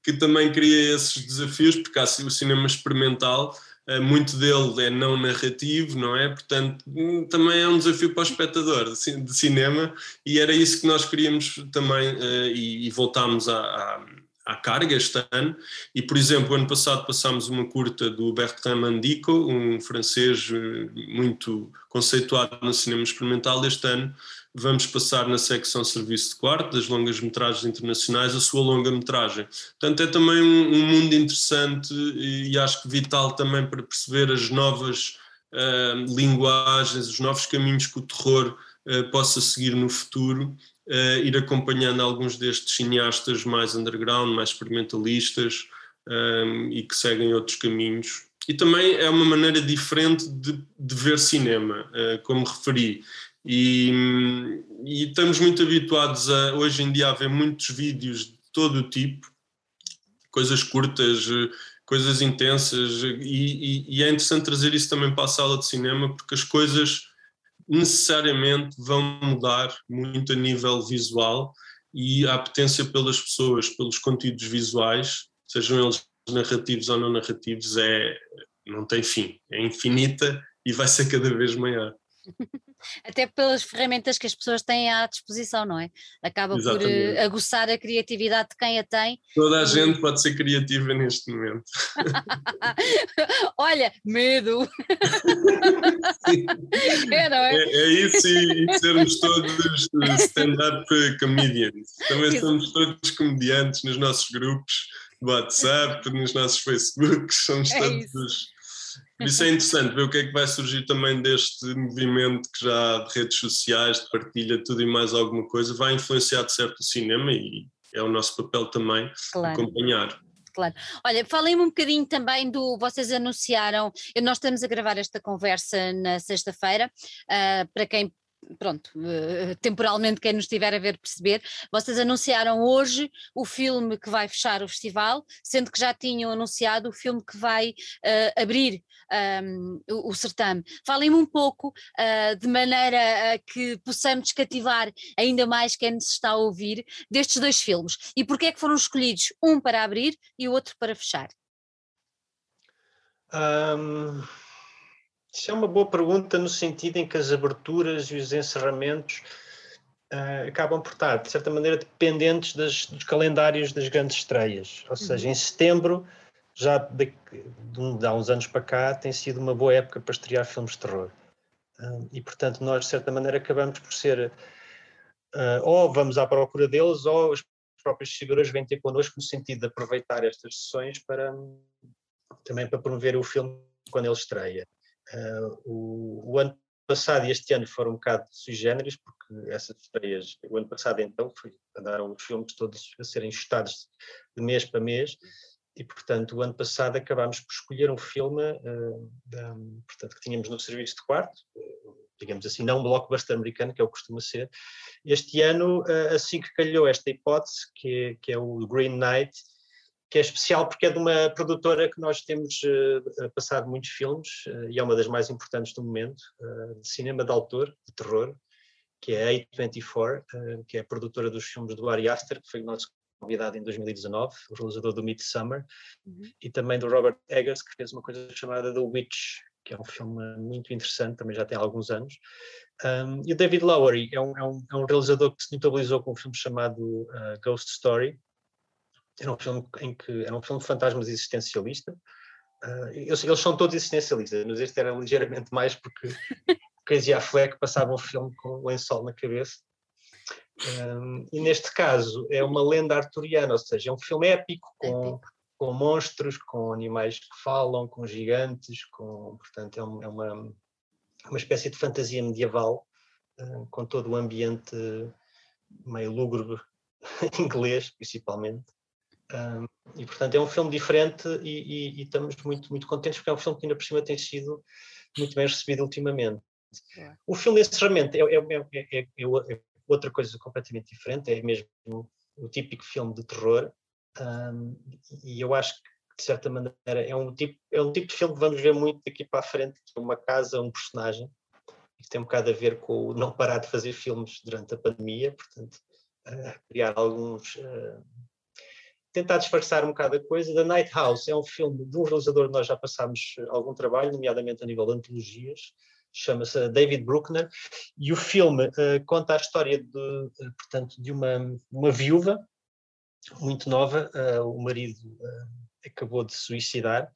que também cria esses desafios, porque há o cinema experimental muito dele é não narrativo, não é? Portanto, hum, também é um desafio para o espectador de cinema e era isso que nós queríamos também eh, e, voltámos à, à, à carga este ano. E, por exemplo, ano passado passámos uma curta do Bertrand Mandico, um francês eh, muito conceituado no cinema experimental. Este ano vamos passar na secção Serviço de Quarto das longas-metragens internacionais a sua longa-metragem. Portanto, é também um, um, mundo interessante e acho que vital também para perceber as novas uh, linguagens, os novos caminhos que o terror uh, possa seguir no futuro, uh, ir acompanhando alguns destes cineastas mais underground, mais experimentalistas e que seguem outros caminhos. E também é uma maneira diferente de, de ver cinema, como referi e, e, estamos muito habituados a, hoje em dia, a ver muitos vídeos de todo o tipo, coisas curtas, coisas intensas, e, e, e é interessante trazer isso também para a sala de cinema, porque as coisas necessariamente vão mudar muito a nível visual e a apetência pelas pessoas, pelos conteúdos visuais, sejam eles narrativos ou não narrativos, é, não tem fim, é infinita e vai ser cada vez maior. Até pelas ferramentas que as pessoas têm à disposição, não é? Acaba Exatamente. por aguçar a criatividade de quem a tem. Toda a e... gente pode ser criativa neste momento. Olha, medo! é, não é? é? É, isso e, e sermos todos stand-up comedians. Também somos todos comediantes nos nossos grupos WhatsApp, nos nossos Facebooks, somos é todos. Isso isso é interessante ver o que é que vai surgir também deste movimento que já de redes sociais, de partilha, tudo e mais alguma coisa, vai influenciar de certo o cinema e é o nosso papel também claro. acompanhar. Claro. Olha, falem-me um bocadinho também do. Vocês anunciaram. Nós estamos a gravar esta conversa na sexta-feira. Uh, para quem pronto, uh, temporalmente quem nos estiver a ver perceber, vocês anunciaram hoje o filme que vai fechar o festival, sendo que já tinham anunciado o filme que vai uh, abrir um, ehm, o, certame. Falem-me um pouco uh, de maneira que possamos cativar ainda mais quem nos está a ouvir destes dois filmes e porque é que foram escolhidos um para abrir e o outro para fechar. Um isso é uma boa pergunta no sentido em que as aberturas e os encerramentos uh, acabam por estar, de certa maneira, dependentes das, dos calendários das grandes estreias. Ou seja, em setembro, já de, de, há uns anos para cá, tem sido uma boa época para estrear filmes de terror. Uh, e, portanto, nós, de certa maneira, acabamos por ser. Uh, ou vamos à procura deles, ou as próprias distribuidoras vêm ter connosco no sentido de aproveitar estas sessões para também para promover o filme quando ele estreia. Uh, o, o, ano passado e este ano foram um bocado sui generis, porque essas estreias, o ano passado então, foi, andaram os filmes todos a serem ajustados de mês para mês, e portanto o ano passado acabámos por escolher um filme uh, um, portanto, que tínhamos no serviço de quarto, uh, digamos assim, não um blockbuster americano, que é o que costuma ser. Este ano, uh, assim que calhou esta hipótese, que é, que é o Green Knight, que é especial porque é de uma produtora que nós temos uh, passado muitos filmes uh, e é uma das mais importantes do momento, uh, de cinema de autor, de terror, que é a A24, que é a produtora dos filmes do Ari Aster, que foi o nosso convidado em 2019, o realizador do Midsummer, uhum. e também do Robert Eggers, que fez uma coisa chamada The Witch, que é um filme muito interessante, também já tem alguns anos. Um, e o David Lowery é um, é, um, é um, realizador que se notabilizou com um filme chamado Ghost Story, era um filme em que era um filme de fantasmas existencialista. Uh, eles, eles, são todos existencialistas, mas este era ligeiramente mais porque Casey Affleck passava um filme com um lençol na cabeça. Um, e neste caso é uma lenda arturiana, ou seja, é um filme épico com, com monstros, com animais que falam, com gigantes, com, portanto é, um, é uma, uma espécie de fantasia medieval uh, com todo o ambiente meio lúgubre inglês, principalmente. Um, e portanto é um filme diferente e, e, e, estamos muito, muito contentes porque é um filme que ainda por cima tem sido muito bem recebido ultimamente. É. O filme de encerramento é, é, é, outra coisa completamente diferente, é mesmo o típico filme de terror um, e eu acho que de certa maneira é um, tipo, é um tipo de filme que vamos ver muito daqui para a frente, que é uma casa, um personagem, que tem um bocado a ver com o não parar de fazer filmes durante a pandemia, portanto, uh, criar alguns uh, tentar disfarçar um bocado a coisa. The Night House é um filme de um realizador que nós já passámos algum trabalho, nomeadamente a nível de antologias, chama-se David Bruckner, e o filme uh, conta a história de, uh, portanto, de uma, uma viúva muito nova, uh, o marido acabou de suicidar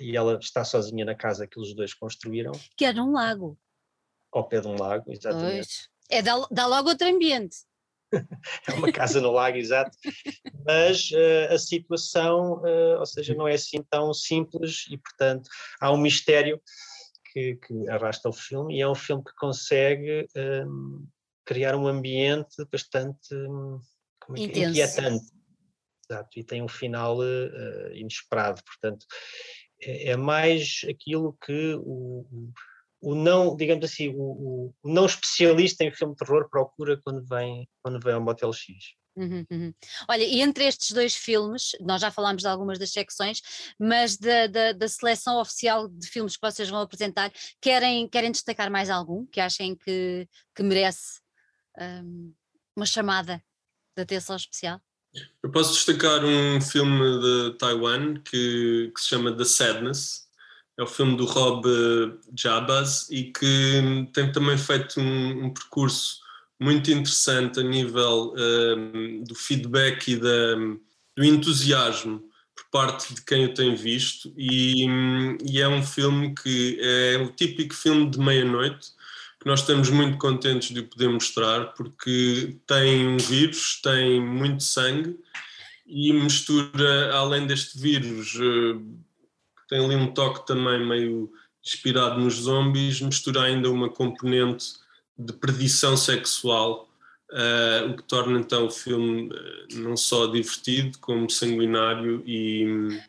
e ela está sozinha na casa que os dois construíram. Que era um lago. Ao pé de um lago, exatamente. Pois. É, dá, dá logo outro ambiente. é uma casa no lago, exato, mas uh, a situação, uh, ou seja, não é assim tão simples e, portanto, há um mistério que, que arrasta o filme e é um filme que consegue um, ehm, criar um ambiente bastante um, é inquietante. Exato, e tem um final uh, inesperado, portanto, é, é mais aquilo que o, o não, digamos assim, o, o, não especialista em filme de terror procura quando vem, quando vem ao Motel X. Uhum, uhum. Olha, e entre estes dois filmes, nós já falámos de algumas das secções, mas da, da, da, seleção oficial de filmes que vocês vão apresentar, querem, querem destacar mais algum que achem que, que merece um, uma chamada de atenção especial? Eu posso destacar um filme de Taiwan que, que se chama The Sadness, é o filme do Rob Jabaz e que tem também feito um, um percurso muito interessante a nível um, do feedback e da, do entusiasmo por parte de quem o tem visto. E, e é um filme que é o típico filme de meia-noite que nós estamos muito contentes de o poder mostrar porque tem um vírus, tem muito sangue e mistura, além deste vírus, uh, tem ali um toque também meio inspirado nos zombies, mistura ainda uma componente de perdição sexual, uh, o que torna então o filme uh, não só divertido, como sanguinário e hum,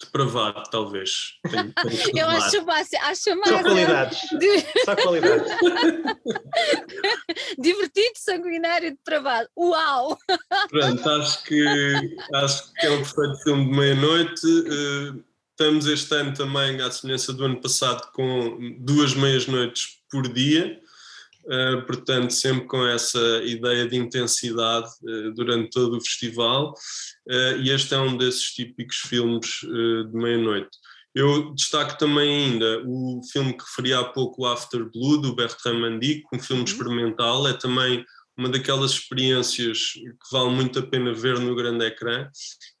depravado, talvez. Tem, tem Eu acho, mais, acho mais. Só qualidades. De... Só qualidades. Divertido, sanguinário e depravado. Uau! Pronto, acho que, acho que é um perfeito filme de meia-noite. Uh, Estamos este ano também, à semelhança do ano passado, com duas meias-noites por dia, uh, portanto, sempre com essa ideia de intensidade uh, durante todo o festival, uh, e este é um desses típicos filmes de meia-noite. Eu destaco também ainda o filme que referi há pouco, After Blue, do Bertrand Mandic, um filme uhum. experimental, é também uma daquelas experiências que vale muito a pena ver no grande ecrã.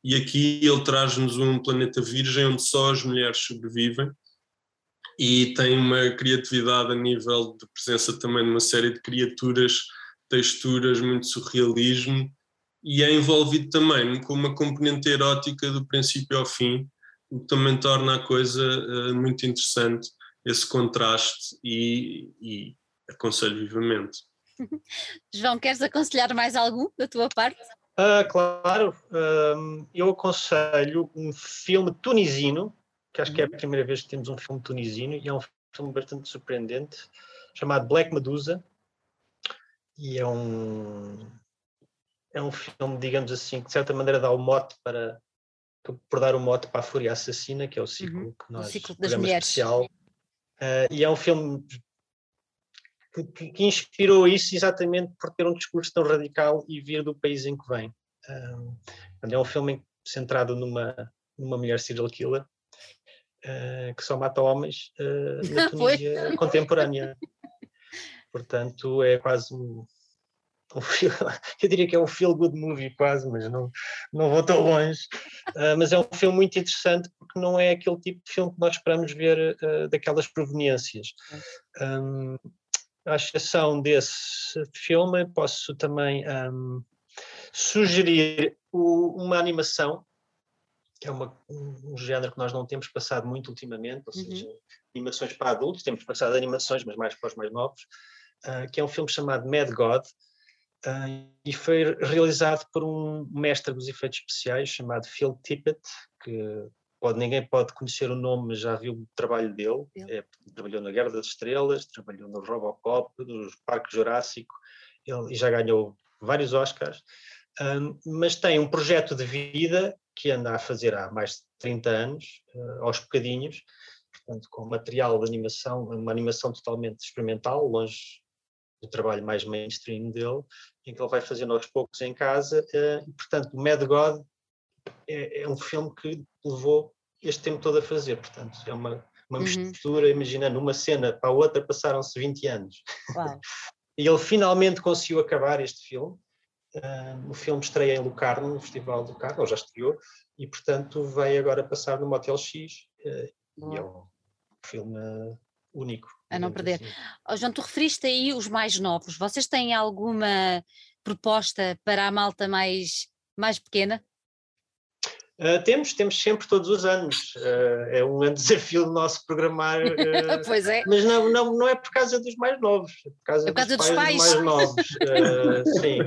E aqui ele traz-nos um planeta virgem onde só as mulheres sobrevivem e tem uma criatividade a nível de presença também de uma série de criaturas, texturas, muito surrealismo e é envolvido também com uma componente erótica do princípio ao fim, o que também torna a coisa uh, muito interessante esse contraste e, e aconselho vivamente. João, queres aconselhar mais algum da tua parte? Uh, claro, uh, eu aconselho um filme tunisino, que acho que é a uhum. primeira vez que temos um filme tunisino, e é um filme bastante surpreendente, chamado Black Medusa, e é um, é um filme, digamos assim, que de certa maneira dá o mote para, por dar o mote para a Fúria Assassina, que é o ciclo uhum. que nós, o ciclo das mulheres. especial, uh, e é um filme que, que, inspirou isso exatamente por ter um discurso tão radical e vir do país em que vem. Um, é um filme centrado numa, numa mulher serial killer uh, que só mata homens uh, na Tunísia contemporânea. Portanto, é quase um, um eu diria que é um feel good movie quase, mas não, não vou tão longe. Uh, mas é um filme muito interessante porque não é aquele tipo de filme que nós esperamos ver uh, daquelas proveniências. Um, à exceção desse filme, posso também um, sugerir o, uma animação, que é uma, um, género que nós não temos passado muito ultimamente, ou seja, uhum. animações para adultos, temos passado animações, mas mais para os mais novos, uh, que é um filme chamado Mad God, uh, e foi realizado por um mestre dos efeitos especiais chamado Phil Tippett, que pode, ninguém pode conhecer o nome, mas já viu o trabalho dele. É, trabalhou na Guerra das Estrelas, trabalhou no Robocop, no Parque Jurássico, ele, e já ganhou vários Oscars. Um, mas tem um projeto de vida que anda a fazer há mais de 30 anos, uh, aos bocadinhos, portanto, com material de animação, uma animação totalmente experimental, longe do trabalho mais mainstream dele, em que ele vai fazendo aos poucos em casa, uh, e portanto, Mad God é, é, um filme que levou este tempo todo a fazer, portanto, é uma, uma uhum. mistura, imaginando uma cena para a outra passaram-se 20 anos. e ele finalmente conseguiu acabar este filme. Uh, o filme estreia em Lucarno, no Festival do Carro, ou já estreou, e portanto vai agora passar no Motel X, uh, e é um filme único. A não perder. Assim. Oh, João, tu referiste aí os mais novos, vocês têm alguma proposta para a malta mais, mais pequena? Uh, temos, temos sempre todos os anos. Uh, é um desafio do nosso programar. Uh, pois é. Mas não, não, não é por causa dos mais novos, é por causa, é por causa dos, dos, pais, mais novos. sim,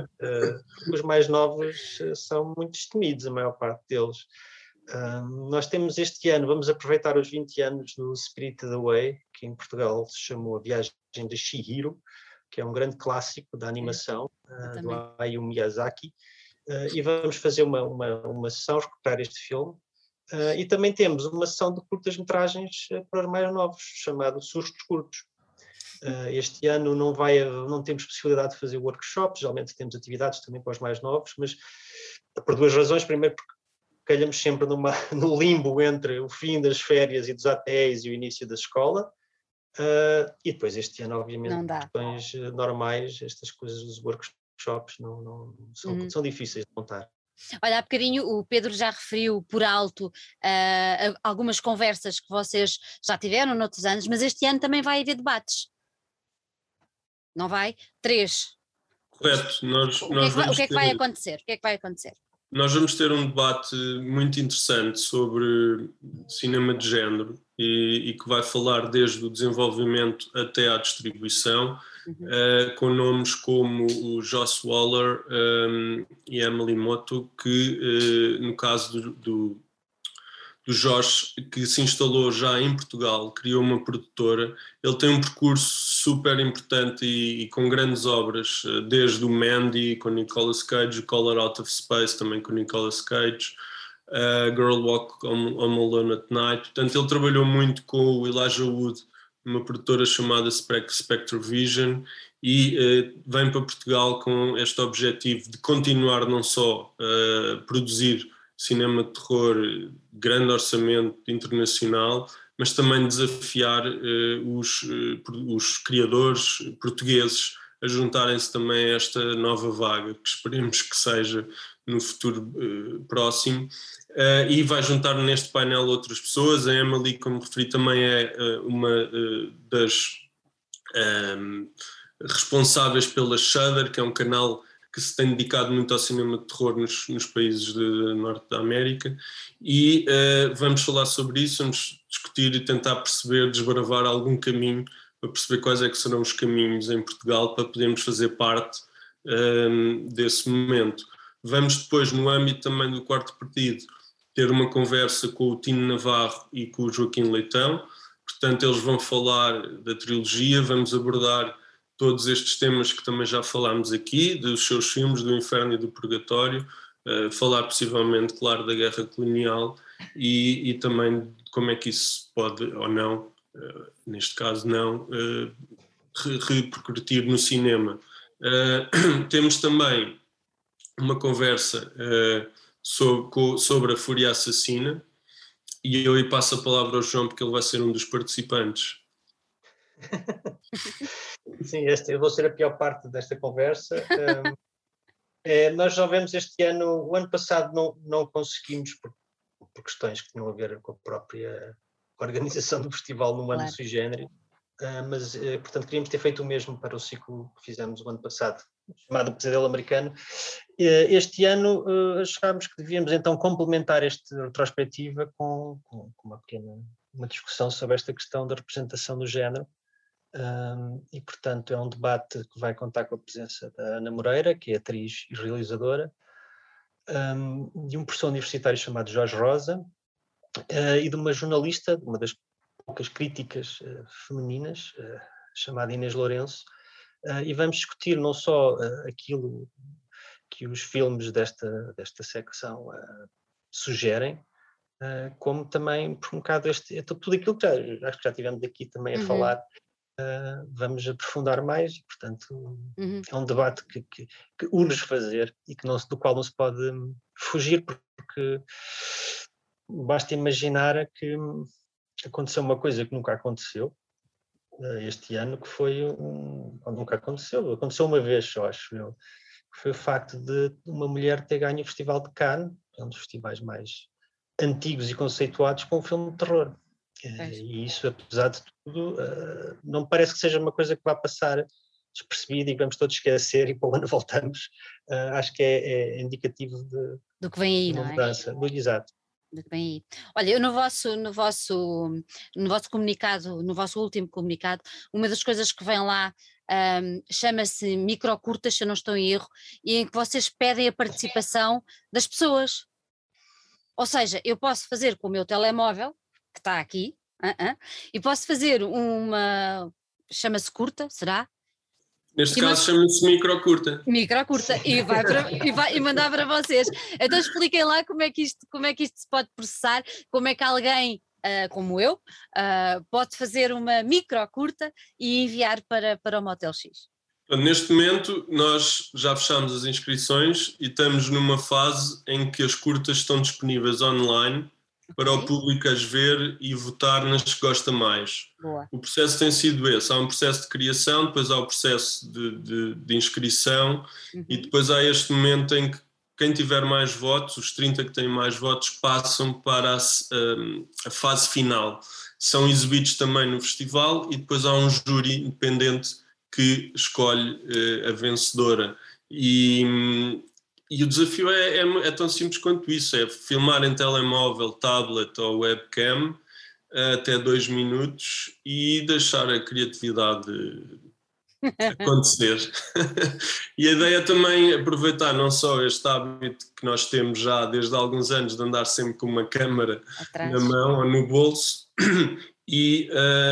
os mais novos são muito destemidos, a maior parte deles. nós temos este ano, vamos aproveitar os 20 anos do Spirited Away, que em Portugal se chamou A Viagem de Shihiro, que é um grande clássico da animação, do Hayao Miyazaki uh, e vamos fazer uma, uma, uma sessão, recuperar este filme. Uh, e também temos uma sessão de curtas-metragens uh, para os mais novos, chamado Sustos Curtos. este ano não, vai, não temos possibilidade de fazer workshops, geralmente temos atividades também para os mais novos, mas por duas razões. Primeiro, porque calhamos sempre numa, no limbo entre o fim das férias e dos ATEs e o início da escola. Uh, e depois este ano, obviamente, questões normais, estas coisas dos workshops workshops não, não são, uhum. são difíceis de montar. Olha, há bocadinho o Pedro já referiu por alto uh, algumas conversas que vocês já tiveram noutros anos, mas este ano também vai haver debates. Não vai? Três. Correto. Nós, o, que é que, vai, o que é que vai acontecer? O que é que vai acontecer? Nós vamos ter um debate muito interessante sobre cinema de género e, e que vai falar desde o desenvolvimento até à distribuição uh, com nomes como o Joss Waller um, ehm, e Emily Moto, que uh, no caso do, do, do Josh, que se instalou já em Portugal, criou uma produtora, ele tem um percurso super importante e, e com grandes obras, uh, desde o Mandy com Nicolas Cage, Color Out of Space também com Nicolas Cage, uh, Girl Walk Home Alone at Night. Portanto, ele trabalhou muito com o Elijah Wood uma produtora chamada Spectre Vision e uh, vem para Portugal com este objetivo de continuar não só a produzir cinema de terror grande orçamento internacional, mas também desafiar uh, os, uh, os criadores portugueses a juntarem-se também a esta nova vaga, que esperemos que seja no futuro uh, próximo, uh, e vai juntar neste painel outras pessoas. A Emily, como referi, também é uh, uma das um, ehm, responsáveis pela Shudder, que é um canal que se tem dedicado muito ao cinema de terror nos, nos países de norte da América e uh, vamos falar sobre isso, vamos discutir e tentar perceber, desbravar algum caminho para perceber quais é que serão os caminhos em Portugal para podermos fazer parte um, ehm, desse momento. Vamos depois, no âmbito também do quarto partido, ter uma conversa com o Tino Navarro e com o Joaquim Leitão, portanto eles vão falar da trilogia, vamos abordar todos estes temas que também já falámos aqui, dos seus filmes, do Inferno e do Purgatório, uh, falar possivelmente, claro, da guerra colonial e, e, também como é que isso pode ou não, uh, neste caso não, uh, repercutir no cinema. temos também uma conversa sobre, sobre a Fúria Assassina e eu aí passo a palavra ao João porque ele vai ser um dos participantes. Sim, este, eu vou ser a pior parte desta conversa. Um, é, nós já vemos este ano, o ano passado não, não conseguimos, por, por questões que tinham a ver com a própria organização do festival no ano claro. sui generis, uh, mas, uh, portanto, queríamos ter feito o mesmo para o ciclo que fizemos o ano passado, chamado Pesadelo Americano. Uh, este ano achámos que devíamos então complementar esta retrospectiva com, com, uma pequena uma discussão sobre esta questão da representação do género. Um, e, portanto, é um debate que vai contar com a presença da Ana Moreira, que é atriz e realizadora, um, de um professor universitário chamado Jorge Rosa uh, e de uma jornalista, uma das poucas críticas uh, femininas, uh, chamada Inês Lourenço, e vamos discutir não só aquilo que os filmes desta, desta secção sugerem, como também por um bocado este, tudo aquilo que já, acho que já tivemos aqui também a uhum. falar Uh, vamos aprofundar mais e, portanto, uhum. é um debate que, que, que urge fazer e que não, do qual não se pode fugir, porque basta imaginar que aconteceu uma coisa que nunca aconteceu uh, este ano, que foi um. nunca aconteceu, aconteceu uma vez só, acho eu, foi o facto de uma mulher ter ganho o Festival de Cannes, é um dos festivais mais antigos e conceituados, com um filme de terror. É. E isso, apesar de tudo, uh, não parece que seja uma coisa que vá passar despercebida e que vamos todos esquecer e para o ano voltamos. Uh, acho que é, é indicativo de, do que vem aí, de uma mudança. É? Do, exato. Aí. Olha, no vosso, no, vosso, no vosso comunicado, no vosso último comunicado, uma das coisas que vem lá um, chama-se microcurtas, se eu não estou em erro, e em que vocês pedem a participação das pessoas. Ou seja, eu posso fazer com o meu telemóvel, que está aqui, uh -uh, e posso fazer uma. chama-se curta, será? Neste e caso chama-se micro curta. Micro curta e vai, para, e vai e mandar para vocês. Então expliquem lá como é que isto, como é que isto se pode processar, como é que alguém uh, como eu uh, pode fazer uma micro curta e enviar para, para o Motel X. Neste momento, nós já fechamos as inscrições e estamos numa fase em que as curtas estão disponíveis online para o público as ver e votar nas que gosta mais. Boa. O processo tem sido esse: há um processo de criação, depois há o processo de, de, de inscrição uhum. e depois há este momento em que quem tiver mais votos, os 30 que têm mais votos, passam para a, a, a fase final. São exibidos também no festival e depois há um júri independente que escolhe uh, a vencedora. E, e o desafio é, é, é, tão simples quanto isso: é filmar em telemóvel, tablet ou webcam até dois minutos e deixar a criatividade acontecer. e a ideia também é aproveitar não só este hábito que nós temos já desde alguns anos de andar sempre com uma câmara Atrás. na mão ou no bolso e,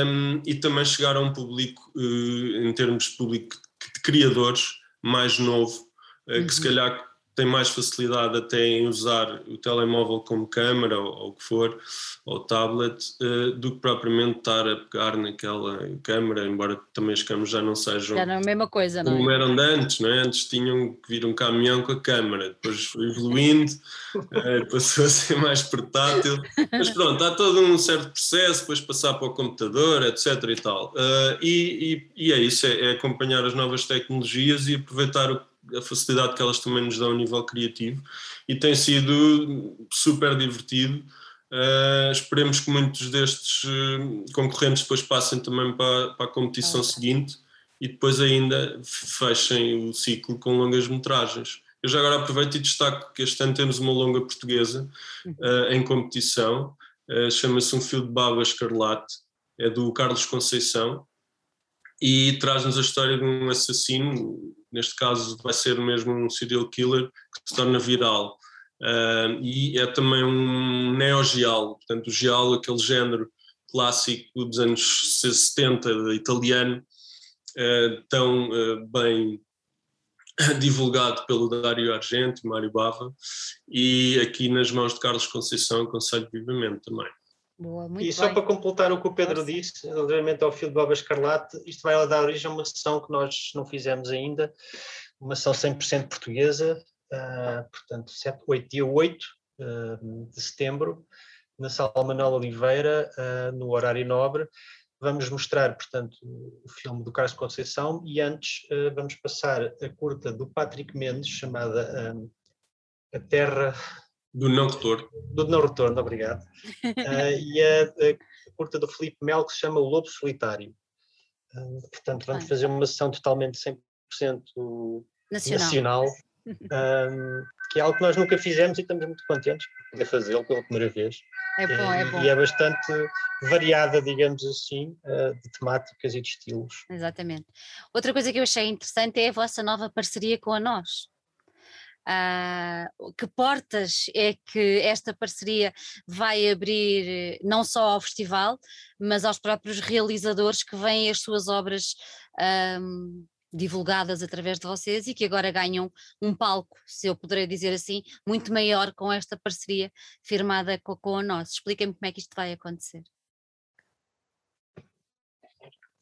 um, e também chegar a um público, uh, em termos de público de criadores, mais novo, uh, uhum. que se uhum. calhar tem mais facilidade até em usar o telemóvel como câmera ou, ou o que for, ou tablet, uh, do que propriamente estar a pegar naquela câmera, embora também as câmeras já não sejam. Já não é a mesma coisa, não é? Como eram de antes, não é? Antes tinham que vir um caminhão com a câmera, depois foi evoluindo, uh, passou a ser mais portátil, mas pronto, há todo um certo processo, depois passar para o computador, etc. e tal. Uh, e, e, e, é isso, é, é acompanhar as novas tecnologias e aproveitar o a facilidade que elas também nos dão a nível criativo e tem sido super divertido. Uh, esperemos que muitos destes uh, concorrentes depois passem também para, para a competição okay. seguinte e depois ainda fechem o ciclo com longas metragens. Eu já agora aproveito e destaco que este ano temos uma longa portuguesa uh, em competição, uh, chama-se Um Fio de Baba Escarlate, é do Carlos Conceição e traz-nos a história de um assassino, neste caso vai ser mesmo um serial killer que se torna viral. Uh, e é também um neogiallo, portanto o giallo, aquele género clássico dos anos 70 italiano, uh, tão uh, bem divulgado pelo Dário Argento, Mário Bava, e aqui nas mãos de Carlos Conceição aconselho vivamente também. Boa, e só bem. para completar o que o Pedro disse, relativamente ao filme de Boba Escarlate, isto vai dar origem a uma sessão que nós não fizemos ainda, uma sessão 100% portuguesa, uh, portanto, 7, 8, dia 8 uh, de setembro, na Sala Manuel Oliveira, uh, no horário nobre. Vamos mostrar, portanto, o filme do Carlos Conceição e antes vamos passar a curta do Patrick Mendes, chamada A Terra... Do Não Retorno. Do Não Retorno, obrigado. e a, a, curta do Felipe Mel, que se chama O Lobo Solitário. portanto, vamos fazer uma sessão totalmente 100% nacional. nacional um, que é algo que nós nunca fizemos e estamos muito contentes por poder fazê-lo pela primeira vez. É bom, é bom. E é bastante variada, digamos assim, uh, de temáticas e de estilos. Exatamente. Outra coisa que eu achei interessante é a vossa nova parceria com a Nós. Uh, que portas é que esta parceria vai abrir não só ao festival, mas aos próprios realizadores que veem as suas obras um, divulgadas através de vocês e que agora ganham um palco, se eu poderei dizer assim, muito maior com esta parceria firmada com, com a nós. Expliquem-me como é que isto vai acontecer.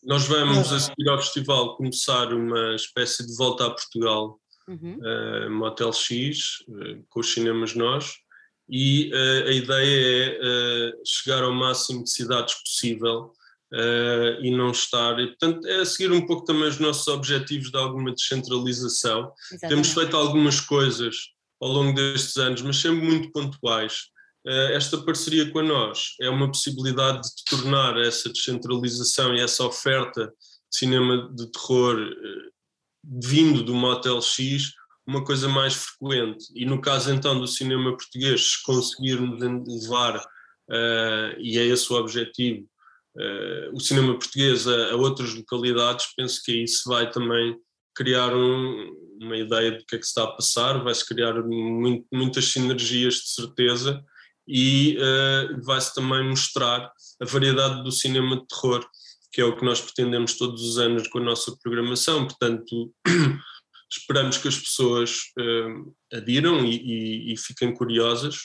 Nós vamos a seguir ao festival começar uma espécie de volta a Portugal, uhum. uh, Motel X, uh, com os cinemas nós, e uh, a ideia é chegar ao máximo de cidades possível e não estar. E, portanto, é seguir um pouco também os nossos objetivos de alguma descentralização. Exatamente. Temos feito algumas coisas ao longo destes anos, mas sempre muito pontuais. Esta parceria com a nós é uma possibilidade de tornar essa descentralização e essa oferta de cinema de terror vindo do Motel X uma coisa mais frequente. E no caso então do cinema português, se conseguirmos levar, uh, e é esse o objetivo, uh, o cinema português a, a, outras localidades, penso que isso vai também criar um, uma ideia do que é que se está a passar, vai-se criar muito, muitas sinergias de certeza e uh, vai-se também mostrar a variedade do cinema de terror, que é o que nós pretendemos todos os anos com a nossa programação, portanto esperamos que as pessoas uh, adiram e, e, e, fiquem curiosas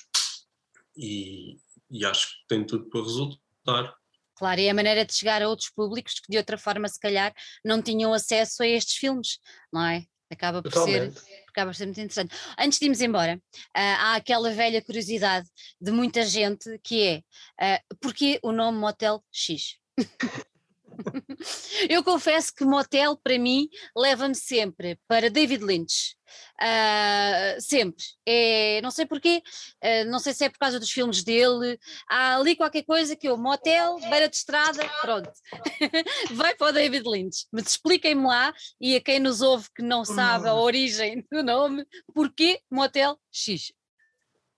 e, e acho que tem tudo para resultar. Claro, e é a maneira de chegar a outros públicos que de outra forma, se calhar, não tinham acesso a estes filmes, não é? Acaba por, ser, acaba por ser muito interessante. Antes de irmos embora, uh, há aquela velha curiosidade de muita gente que é uh, porquê o nome Motel X? Eu confesso que motel para mim leva-me sempre para David Lynch. Uh, sempre. É, não sei porquê, uh, não sei se é por causa dos filmes dele. Há ali qualquer coisa que eu, motel, beira de estrada, pronto. Vai para o David Lynch. Mas expliquem-me lá, e a quem nos ouve que não sabe a origem do nome, porquê Motel X?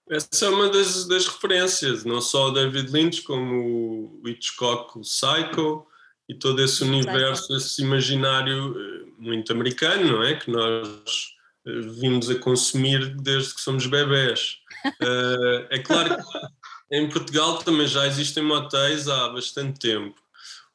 Essa é uma das, das referências, não só o David Lynch, como o Hitchcock, o Psycho, e todo esse universo, esse imaginário eh, muito americano, não é? Que nós eh, vimos a consumir desde que somos bebés. Uh, é claro que em Portugal também já existem motéis há bastante tempo.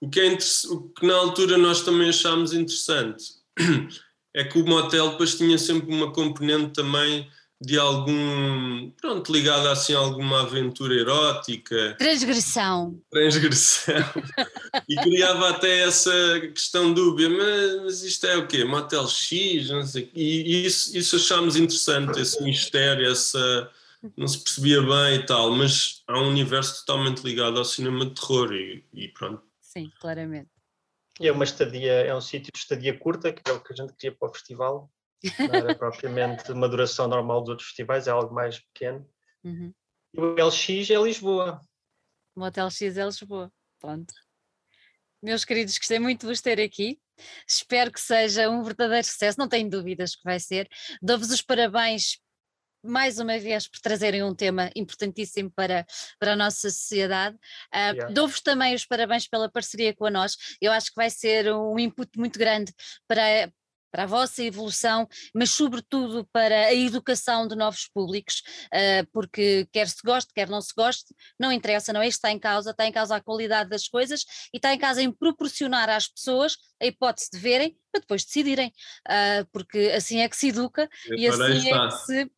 O que, é o que na altura nós também achámos interessante é que o motel depois tinha sempre uma componente também de algum, pronto, ligado assim a alguma aventura erótica. Transgressão. Transgressão. e criava até essa questão dúbia, mas isto é o quê? Motel X? Não sei. E isso, isso achámos interessante, esse mistério, essa... Não se percebia bem e tal, mas há um universo totalmente ligado ao cinema de terror e, e pronto. Sim, claramente. E é uma estadia, é um sítio de estadia curta, que é o que a gente queria para o festival, não era propriamente uma duração normal dos outros festivais, é algo mais pequeno. Uhum. E o LX é Lisboa. O Hotel X é Lisboa. Pronto. Meus queridos, gostei muito de vos ter aqui. Espero que seja um verdadeiro sucesso, não tenho dúvidas que vai ser. Dou-vos os parabéns mais uma vez por trazerem um tema importantíssimo para, para a nossa sociedade. Uh, yeah. Dou-vos também os parabéns pela parceria com a nós. Eu acho que vai ser um input muito grande para, para a vossa evolução, mas sobretudo para a educação de novos públicos, uh, porque quer se goste, quer não se goste, não interessa, não é? Isto está em causa, está em causa a qualidade das coisas e está em causa em proporcionar às pessoas a hipótese de verem para depois decidirem, uh, porque assim é que se educa e, assim é que se,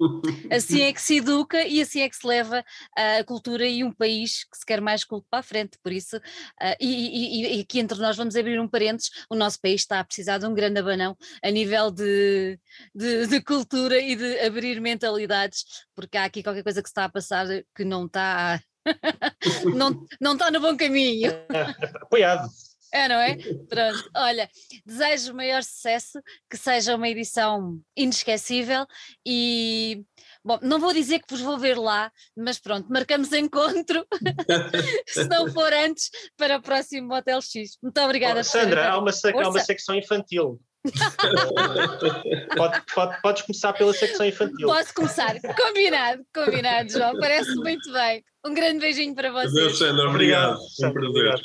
assim é que se educa e assim é que se leva a cultura e um país que se quer mais culto para a frente, por isso, uh, e, e, e, aqui entre nós vamos abrir um parênteses, o nosso país está a precisar de um grande abanão a nível de, de, de cultura e de abrir mentalidades, porque há aqui qualquer coisa que se está a passar que não está não, não está no bom caminho. Apoiado. É, não é? Pronto, olha, desejo o maior sucesso, que seja uma edição inesquecível e, bom, não vou dizer que vos vou ver lá, mas pronto, marcamos encontro, se não for antes, para o próximo Hotel X. Muito obrigada. Oh, Sandra, há uma, há uma secção infantil. pode, pode, podes começar pela secção infantil. Posso começar, combinado, combinado, João, parece muito bem. Um grande beijinho para vocês. Adeus, Sandra, obrigado. obrigado. Sempre obrigado.